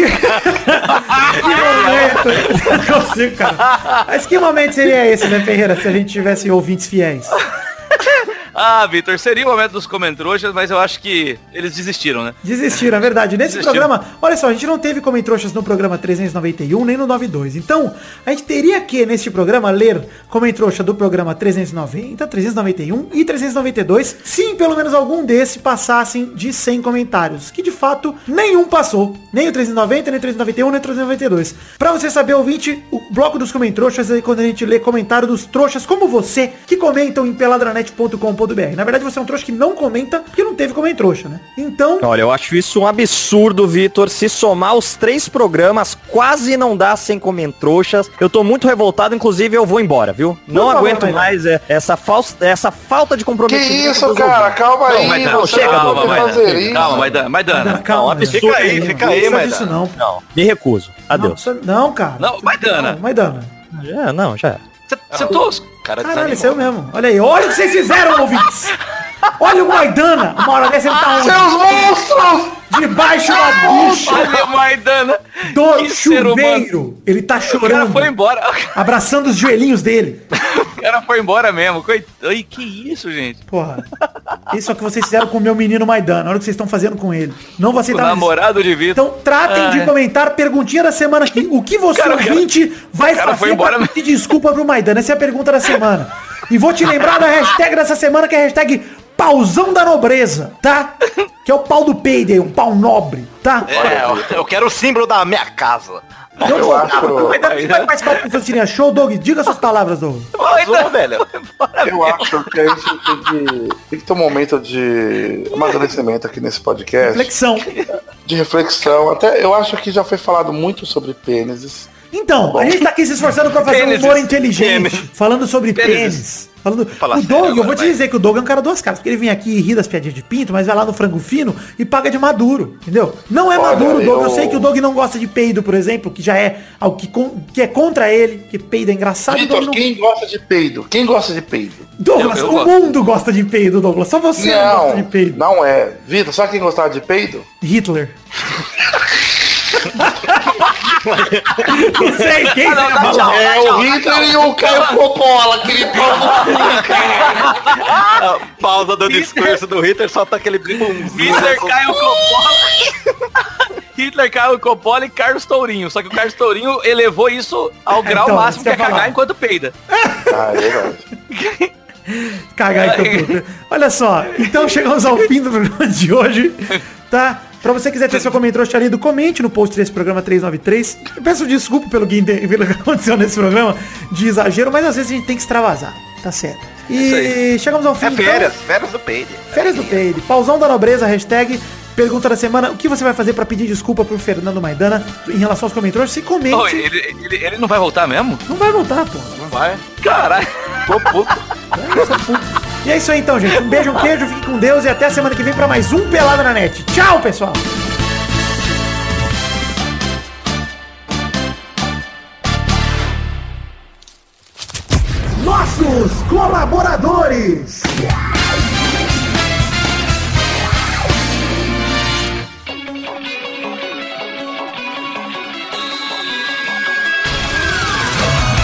momento! Não consigo, cara. Mas que momento seria esse, né, Ferreira, se a gente tivesse ouvintes fiéis? Ah, Vitor, seria o momento dos comentroxas, mas eu acho que eles desistiram, né? Desistiram, é verdade. Nesse Desistiram. programa, olha só, a gente não teve comentroxas no programa 391 nem no 92. Então, a gente teria que, neste programa, ler comentroxa do programa 390, 391 e 392, se pelo menos algum desses passassem de 100 comentários. Que de fato, nenhum passou. Nem o 390, nem o 391, nem o 392. Pra você saber, ouvinte, o bloco dos comentroxas é quando a gente lê comentário dos trouxas como você, que comentam em peladranet.com.br. Na verdade, você é um trouxa que não comenta, porque não teve comentrouxa, né? Então, Olha, eu acho isso um absurdo, Vitor. Se somar os três programas, quase não dá sem comentroxas. Eu tô muito revoltado, inclusive eu vou embora, viu? Não favor, aguento mais é, essa, falsa, essa falta de Que comprometimento. isso, cara? Calma Não, aí, Maidana, você chega, não calma, isso. Calma, Maidana. Maidana. calma, Não, absurdo. Fica aí, não fica aí, disso não. Não, me recuso. Adeus. Não, não, cara. Não, Maidana. Não, Maidana. Já, não, já. Você- Você tosco. Cara Caralho, saiu mesmo. Olha aí, olha o que vocês fizeram, ouvintes. Olha o Maidana. Uma hora dessa ele tá onde? Seus monstros! Debaixo da bucha Olha, Maidana. do Que chuveiro. Ele tá O cara chorando. foi embora. Abraçando os joelhinhos dele. O cara foi embora mesmo. Coit... Ai, que isso, gente. Porra. Isso é o que vocês fizeram com o meu menino Maidana. Olha o que vocês estão fazendo com ele. Não vou O aceitar mais. namorado de Vitor. Então tratem de Ai. comentar perguntinha da semana aqui. O que você Cara, o cara- ouvinte vai o cara fazer pra pedir desculpa pro Maidana? Essa é a pergunta da semana. E vou te lembrar da hashtag dessa semana, que é a hashtag pauzão da nobreza, tá? Que é o pau do payday, um pau nobre, tá? É, eu, eu quero o símbolo da minha casa. Eu Eu vou- acho- vai participar do Tirinha Show, Doug? Diga suas palavras, Doug. Vazou, velho. Eu acho que a gente tem que, tem que ter um momento de amadurecimento aqui nesse podcast. Reflexão. De reflexão. Até eu acho que já foi falado muito sobre pênises. Então, a gente tá aqui se esforçando pra fazer Pênises. um humor inteligente, Pênis. falando sobre Pênises. pênis. Falando... Fala o Doug, eu vou te dizer que o Doug é um cara duas caras, porque ele vem aqui e ri das piadinhas de pinto, mas vai lá no frango fino e paga de maduro, entendeu? Não é Olha, maduro, Doug. Eu... eu- sei que o Doug não gosta de peido, por exemplo, que já é algo que, con- que é contra ele, que peido é engraçado. o Vitor, não... quem gosta de peido? Quem gosta de peido? Douglas, Eu- eu o gosto. mundo gosta de peido, Douglas. Só você não, gosta de Não, peido. não é. Vitor, sabe quem gostava de peido? Hitler. não sei quem Ah, não, ia tchau. É o Hitler e o Caio Coppola, aquele pau no cu, cara. A pausa do discurso do Hitler só tá aquele bumzinho. Hitler, Caio Coppola. Hitler, Caio Coppola e Carlos Tourinho. Só que o Carlos Tourinho elevou isso ao grau Então, máximo que é cagar enquanto peida. Ah, é verdade. Cagar em campo. Olha só, então chegamos ao fim do programa de hoje, tá? Pra você quiser ter seu comentário lido, comente no post desse programa 393. Eu peço desculpa pelo que, pelo que aconteceu nesse programa de exagero, mas às vezes a gente tem que extravasar, tá certo? E chegamos ao fim. É então. férias, férias do peide. Férias do Peide. Pausão da Nobreza, hashtag pergunta da semana. O que você vai fazer pra pedir desculpa pro Fernando Maidana em relação aos comentários? Se comente. Oh, ele, ele, ele não vai voltar mesmo? Não vai voltar, pô. Não vai. Caralho. Tô puto. E é isso aí então, gente. Um beijo, um queijo, fique com Deus e até a semana que vem pra mais um Pelada na Net. Tchau, pessoal! Nossos colaboradores!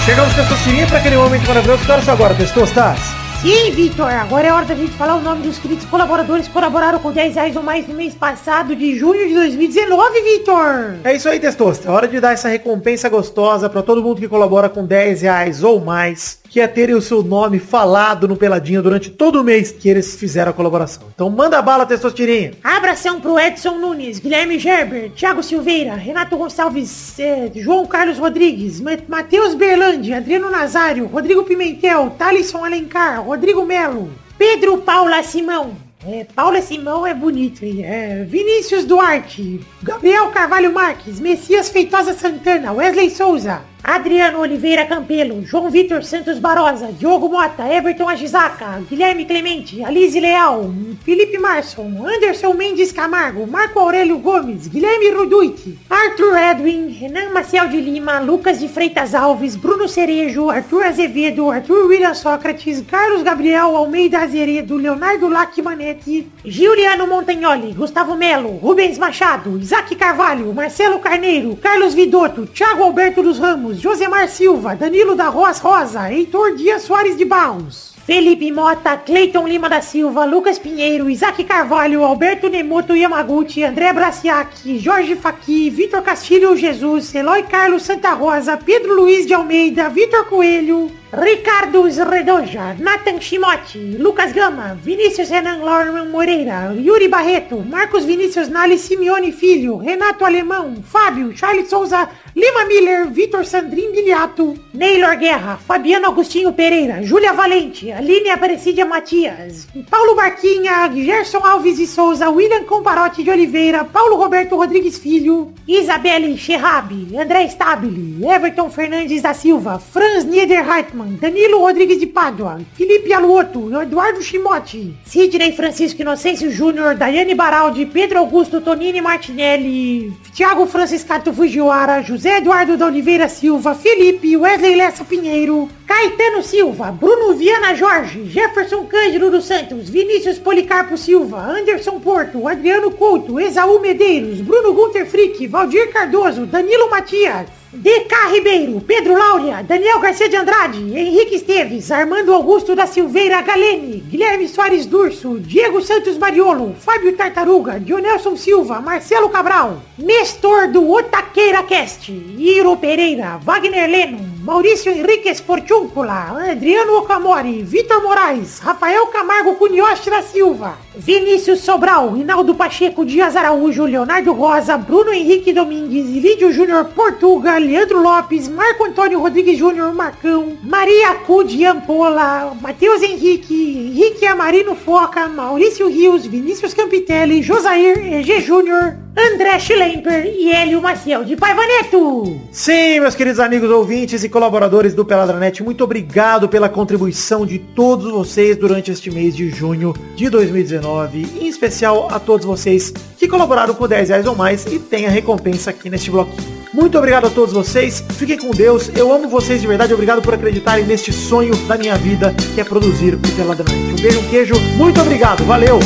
Chegamos, Testosterinha, para aquele momento maravilhoso. Que horas agora, Testostas? Sim, Vitor, agora é hora da gente falar o nome dos queridos colaboradores que colaboraram com 10 reais ou mais no mês passado de junho de 2019, Vitor. É isso aí, Testosta. É hora de dar essa recompensa gostosa para todo mundo que colabora com 10 reais ou mais que é terem o seu nome falado no Peladinha durante todo o mês que eles fizeram a colaboração. Então manda bala, Testosterinha. Abração pro Edson Nunes, Guilherme Gerber, Thiago Silveira, Renato Gonçalves, eh, João Carlos Rodrigues, Ma- Matheus Berlandi, Adriano Nazário, Rodrigo Pimentel, Thalisson Alencar, Rodrigo Melo, Pedro Paula Simão. É, Paula Simão é bonito, hein? É, Vinícius Duarte, Gabriel Carvalho Marques, Messias Feitosa Santana, Wesley Souza, Adriano Oliveira Campelo, João Vitor Santos Barosa, Diogo Mota, Everton Agisaca, Guilherme Clemente, Alize Leal, Felipe Marson, Anderson Mendes Camargo, Marco Aurélio Gomes, Guilherme Ruduit, Arthur Edwin, Renan Maciel de Lima, Lucas de Freitas Alves, Bruno Cerejo, Arthur Azevedo, Arthur William Sócrates, Carlos Gabriel Almeida Azeredo, Leonardo Lacmanetti, Giuliano Montagnoli, Gustavo Melo, Rubens Machado, Isaac Carvalho, Marcelo Carneiro, Carlos Vidotto, Thiago Alberto dos Ramos, Josemar Silva, Danilo da Roas Rosa, Heitor Dias Soares de Barros. Felipe Mota, Cleiton Lima da Silva, Lucas Pinheiro, Isaac Carvalho, Alberto Nemoto Yamaguchi, André Braciac, Jorge Faqui, Vitor Castilho Jesus, Eloy Carlos Santa Rosa, Pedro Luiz de Almeida, Vitor Coelho, Ricardo Redoja, Nathan Shimote, Lucas Gama, Vinícius Renan Lorman Moreira, Yuri Barreto, Marcos Vinícius Nali Simeone Filho, Renato Alemão, Fábio, Charles Souza, Lima Miller, Vitor Sandrin Biliato, Neylor Guerra, Fabiano Agostinho Pereira, Júlia Valente, Aline Aparecida Matias, Paulo Barquinha, Gerson Alves de Souza, William Comparotti de Oliveira, Paulo Roberto Rodrigues Filho, Isabelle Scherrabi, André Stabile, Everton Fernandes da Silva, Franz Niederreitmann, Danilo Rodrigues de Pádua, Felipe Aluoto, Eduardo Chimote, Sidney Francisco Inocêncio Júnior, Daiane Baraldi, Pedro Augusto Tonini Martinelli, Thiago Franciscato Fujiwara, José Eduardo da Oliveira Silva, Felipe, Wesley Lessa Pinheiro, Caetano Silva, Bruno Viana Jorge, Jefferson Cândido dos Santos, Vinícius Policarpo Silva, Anderson Porto, Adriano Couto, Esaú Medeiros, Bruno Gunter Frick, Valdir Cardoso, Danilo Matias, DK Ribeiro, Pedro Laura, Daniel Garcia de Andrade, Henrique Esteves, Armando Augusto da Silveira Galene, Guilherme Soares Durso, Diego Santos Mariolo, Fábio Tartaruga, Dionelson Silva, Marcelo Cabral, Nestor do Otaqueira Cast, Iro Pereira, Wagner Leno, Maurício Henrique Esportúncula, Adriano Okamori, Vitor Moraes, Rafael Camargo Cunhoche da Silva, Vinícius Sobral, Rinaldo Pacheco Dias Araújo, Leonardo Rosa, Bruno Henrique Domingues, Lídio Júnior Portuga, Leandro Lopes, Marco Antônio Rodrigues Júnior Marcão, Maria Cudi Ampola, Matheus Henrique, Henrique Amarino Foca, Maurício Rios, Vinícius Campitelli, Josair EG Júnior, André Schlemper e Hélio Maciel de Paiva Neto. Sim, meus queridos amigos ouvintes e colaboradores do Peladranet, muito obrigado pela contribuição de todos vocês durante este mês de junho de 2019, em especial a todos vocês que colaboraram com 10 reais ou mais e tem a recompensa aqui neste bloquinho. Muito obrigado a todos vocês, fiquem com Deus, eu amo vocês de verdade, obrigado por acreditarem neste sonho da minha vida, que é produzir o Peladranet. Um beijo, um queijo, muito obrigado, valeu!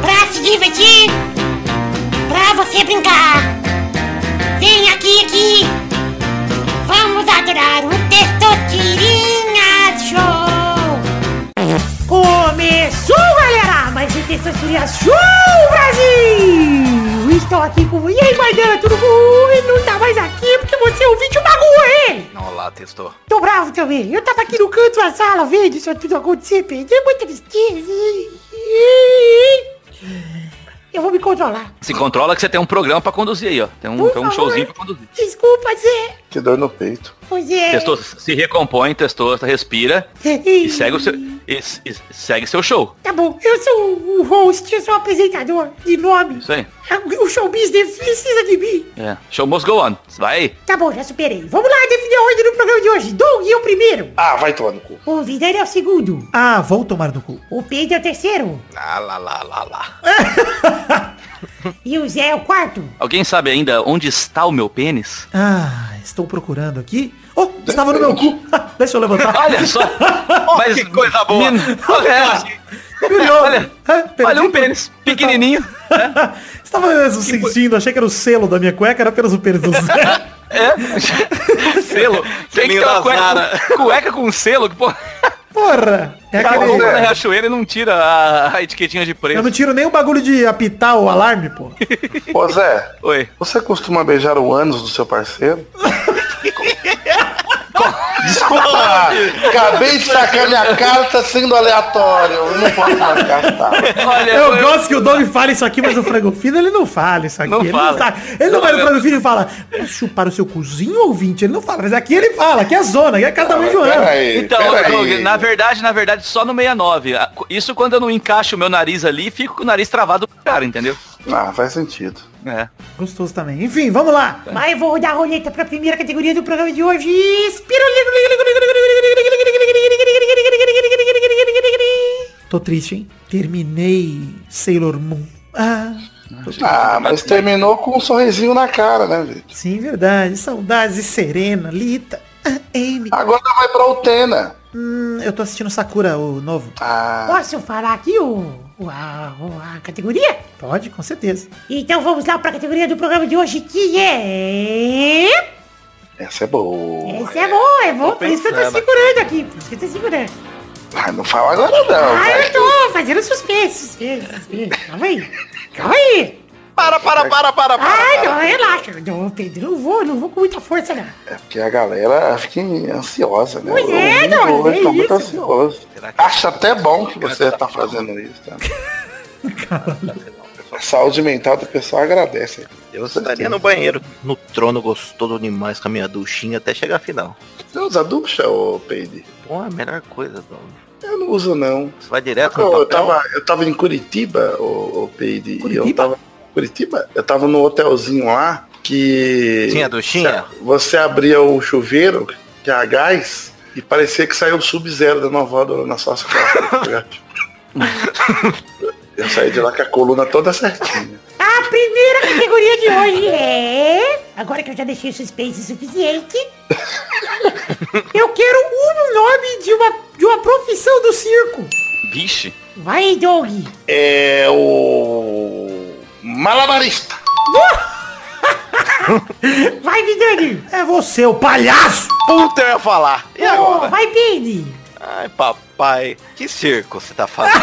Pra se divertir, pra você brincar. Aqui, aqui. Vamos adorar o Testosterinha Show. Começou, galera! Mais um Testosterinha Show, Brasil! Estou aqui com... E aí, Maidana, tudo bom? Ele não tá mais aqui porque você é o vídeo bagulho, hein? Olá, testou. Tô bravo também. Eu tava aqui no canto da sala vendo isso tudo acontecer, perdi muita tristeza. Eu vou me controlar. Se controla que você tem um programa pra conduzir aí, ó. Tem um, tem um favor. showzinho pra conduzir. Desculpa, Zé. Que dor no peito. Pois é. Testou, se recompõe, testou, respira e segue o seu, e, e segue seu show. Tá bom, eu sou o host, eu sou o apresentador de nome. Isso aí. O show business precisa de mim. É. Show must go on. Vai. Tá bom, já superei. Vamos lá definir a ordem do programa de hoje. Doug é o primeiro. Ah, vai tomar no cu. O Vidal é o segundo. Ah, vou tomar no cu. O Pedro é o terceiro. Lá, lá, lá, lá, lá. E o Zé é o quarto. Alguém sabe ainda onde está o meu pênis? Ah, estou procurando aqui. Oh, estava no meu cu. Deixa eu levantar. Olha só. Mas que coisa boa. Men- Olha, Curioso. olha, olha um pênis pequenininho. Estava mesmo sentindo, achei que era o selo da minha cueca, era apenas o pênis do Zé. É. selo. Tem que ter uma cueca, cueca com selo. Que, pô, Porra! É cara, aquele... na Riachuelo e não tira a, a etiquetinha de preço. Eu não tiro nem o bagulho de apitar o alarme, pô. Ô Zé, Oi. você costuma beijar o ânus do seu parceiro? Desculpa, acabei de sacar minha carta sendo aleatório. Eu não posso mais gastar. Olha, Eu gosto que o Doug fale isso aqui, mas o frango fino ele não fala isso aqui. Não ele, fala. Não sabe. ele não vai no frango fino e fala, posso chupar o seu cozinho ouvinte? Ele não fala, mas aqui ele fala, aqui é a zona, aqui é a casa da mãe Joana. Peraí, Então. Doug, na verdade, na verdade, só no 69. Ah, Isso quando eu não encaixo o meu nariz ali, fico com o nariz travado pro cara, entendeu? Ah, faz sentido. É. Gostoso também. Enfim, vamos lá. Mas eu vou rodar a roleta pra primeira categoria do programa de hoje. Tô triste, hein? Terminei Sailor Moon. Ah, Ah, mas terminou com um sorrisinho na cara, né, Vitor? sim, verdade. Saudades de Serena, Lita, Amy. Agora vai pra Utena. Hum, eu tô assistindo Sakura, o novo. Ah, Posso falar aqui o, o- a, a categoria? Pode, com certeza. Então vamos lá pra categoria do programa de hoje, que é... essa é boa. Esse é bom, é bom, Tô por isso que eu tô segurando aqui, por isso que eu tô segurando. Ah, não fala agora não. Ah, eu tô fazendo suspense, suspense, suspense. Calma aí, calma aí. Para, para, para, para, para. Ah, não, relaxa. Não, Pedro, não vou, não vou com muita força, não. É porque a galera fica ansiosa, né? Pois é, não, hoje é tá muito ansioso. Acho até bom que você tá fazendo isso, tá? A saúde mental do pessoal agradece. Eu estaria no banheiro, no trono gostoso demais com a minha duchinha até chegar a final. Você usa ducha, ô Peide? Pô, a melhor coisa, Dom. Eu não uso não. Você vai direto no Eu, papel. eu, tava, eu tava em Curitiba, ô, ô Peide, e eu Curitiba? tava. Curitiba? Eu tava no hotelzinho lá que. Tinha duchinha? Você abria o chuveiro, que é a gás, e parecia que saiu o sub-zero da nova do- na sua costas. tá eu saí de lá com a coluna toda certinha. A primeira categoria de hoje é... Agora que eu já deixei o suspense suficiente, eu quero um nome de uma, de uma profissão do circo. Vixe. Vai, Doug. É o. Malabarista. Vai, Vidani. É você, o palhaço! Puta, eu ia falar. E agora? Vai, Pedro. Ai, papai. Que circo você tá falando?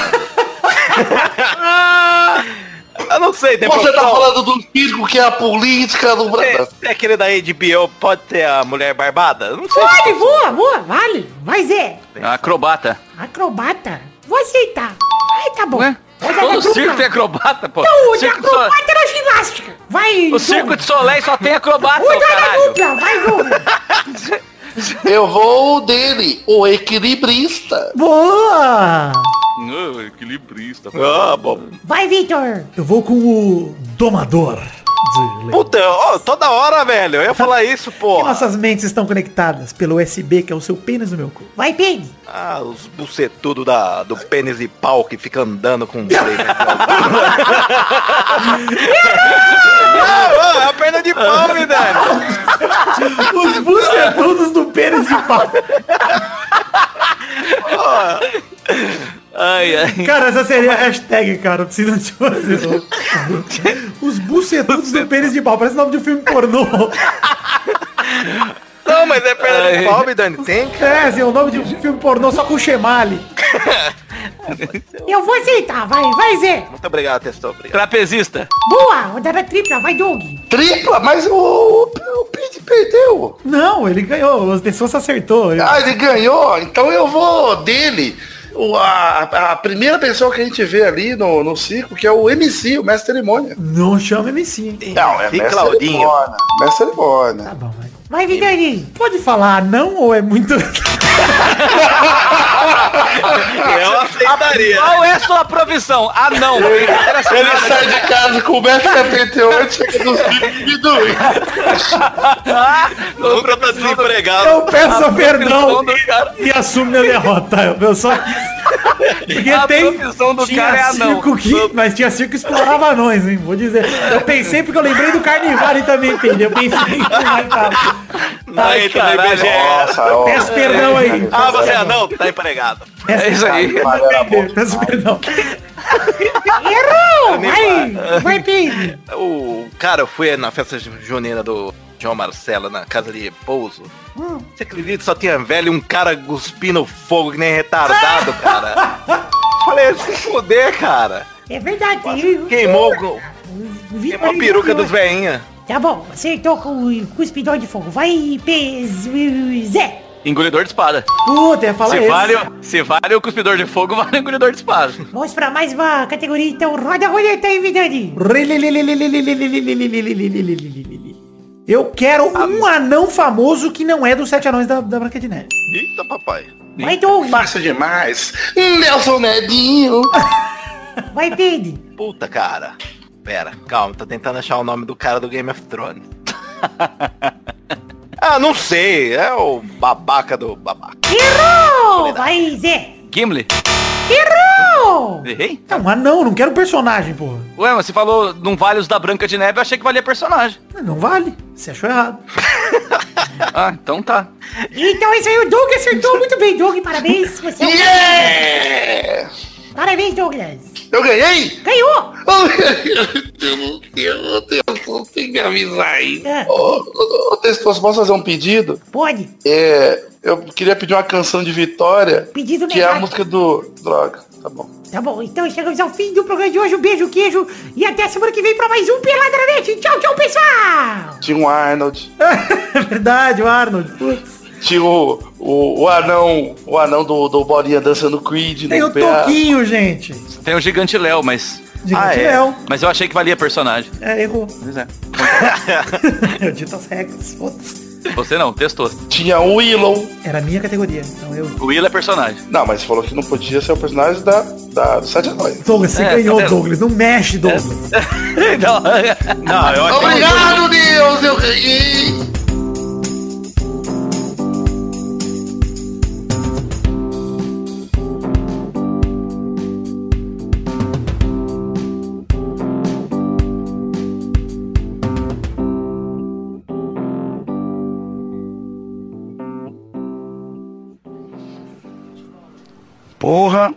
eu não sei, tem Você tá falando do circo que é a política do É, Brasil. é aquele da HBO, pode ter a mulher barbada? Não sei. Pode, boa, boa, vale. Vai, Zé. Acrobata. Acrobata. Vou aceitar. Ai, tá bom. Ué? Dar Todo dupla. circo tem acrobata, pô. Não, o de circo de acrobata era ginástica. Vai, O circo de Soleil só tem acrobata, dar na caralho. dupla. Vai, Doug. Eu vou dele, o equilibrista. Boa! Não, equilibrista. Ah, bom. Vai, Vitor. Eu vou com o domador. De. Puta, ó, toda hora, velho. Eu ia falar isso, E porra. nossas mentes estão conectadas pelo USB, que é o seu pênis no meu cu. Vai, Pedro. Ah, os bucetudos da, do pênis e pau que fica andando com trem. Não, é a perna de pau, me dando. Os bucetudos do pênis de pau. Ai, ai. Cara, essa seria a hashtag, cara. Precisa de você. Os bucetudos do pênis de pau. Parece o nome de um filme pornô. Não, mas é perna Ai. de pau, dando. Tem, cara. É, assim, é o nome de um filme pornô só com chemale. Eu vou aceitar. Vai, vai, Zé. Muito obrigado, Testou. Obrigado. Trapezista. Boa. Rodada tripla. Vai, Doug. Tripla, mas o, o Pete perdeu. Não, ele ganhou. As pessoas acertou. Ah, ele ganhou, então eu vou dele. O, a, a primeira pessoa que a gente vê ali no, no circo, que é o MC, o mestre cerimônia. Não chama MC. Não, é E mestre Claudinho? cerimônia. Mestre cerimônia. Tá bom, vai. Vai, Vidani. Pode falar não ou é muito... Eu aceitaria. Qual é a sua profissão? Ah, não. Ele sai de casa com 1,78m, chega no circo e dois. Nunca tá desempregado. Eu peço perdão cara. e assumo minha derrota. Eu só quis... Porque A tem... profissão do tinha cara é anão. circo que... Mas tinha circo que explorava anões, hein? Vou dizer. Eu pensei porque eu lembrei do Carnivale também, Pedro. Eu pensei que vai tá. Caralho. IBGE. Nossa, ó. Peço perdão aí. Ah, você é não? Tá empregado. É isso aí. Peço perdão. Errou. Vai. Vai, Pedro. O cara, eu fui na festa junina do João Marcelo na casa de repouso. Você acredita que só tinha velho e um cara cuspindo fogo que nem retardado, cara? Falei, se foder, cara. É verdade. Queimou, o- Vitor queimou a peruca dos veinha. Tá bom, acertou com o cuspidor de fogo. Vai. Zé. Engolidor de espada. Puta, ia falar Se esse. vale, se vale o cuspidor de fogo, vale o engolidor de espada. Vamos pra mais uma categoria, então. Roda a roleta aí, Vidani. Eu quero um anão famoso que não é dos sete anões da, da Branca de Neve. Eita, papai. Vai, Doug. Fácil demais. Nelson Nedinho. Vai, Pedro. Puta, cara. Pera, calma, tô tentando achar o nome do cara do Game of Thrones. Ah, não sei. É o babaca do babaca. Errou! Vai, Zé. Gimli. Errou! Errei? É um anão, não quero personagem, porra. Ué, mas você falou não vale os da Branca de Neve, eu achei que valia personagem. Não vale. Você achou errado. Ah, então tá. Então esse aí, o Doug acertou muito bem, Doug. Parabéns. Você é um Yeah! Parabéns, Douglas. Eu ganhei? Ganhou! Eu não tenho, Deus, tem que avisar aí. É. Ô, ô, ô, Testoso, posso fazer um pedido? Pode. É, eu queria pedir uma canção de Vitória, Pedido que é a música do... Droga, tá bom. Tá bom, então chegamos ao fim do programa de hoje. Um beijo, queijo. E até semana que vem pra mais um Peladranete. Tchau, tchau, pessoal. Tinha um Arnold, É verdade, o Arnold. Putz. Tinha o, o, o anão, o anão do, do Bolinha dançando Creed Tem no o PA. Toquinho, gente. Tem o Gigante Léo, mas... Gigante ah, é. Léo. Mas eu achei que valia personagem. É, errou. Pois é. Eu dito as regras. Foda-se. Você não, testou. Tinha o Willow. Era a minha categoria. Então eu. O Will é personagem. Não, mas você falou que não podia ser o personagem da, da, do Sete Anões. Douglas, você É, ganhou, tá? Douglas. Não mexe, Douglas. Então, Não, eu achei Obrigado, Deus, eu ganhei. Porra,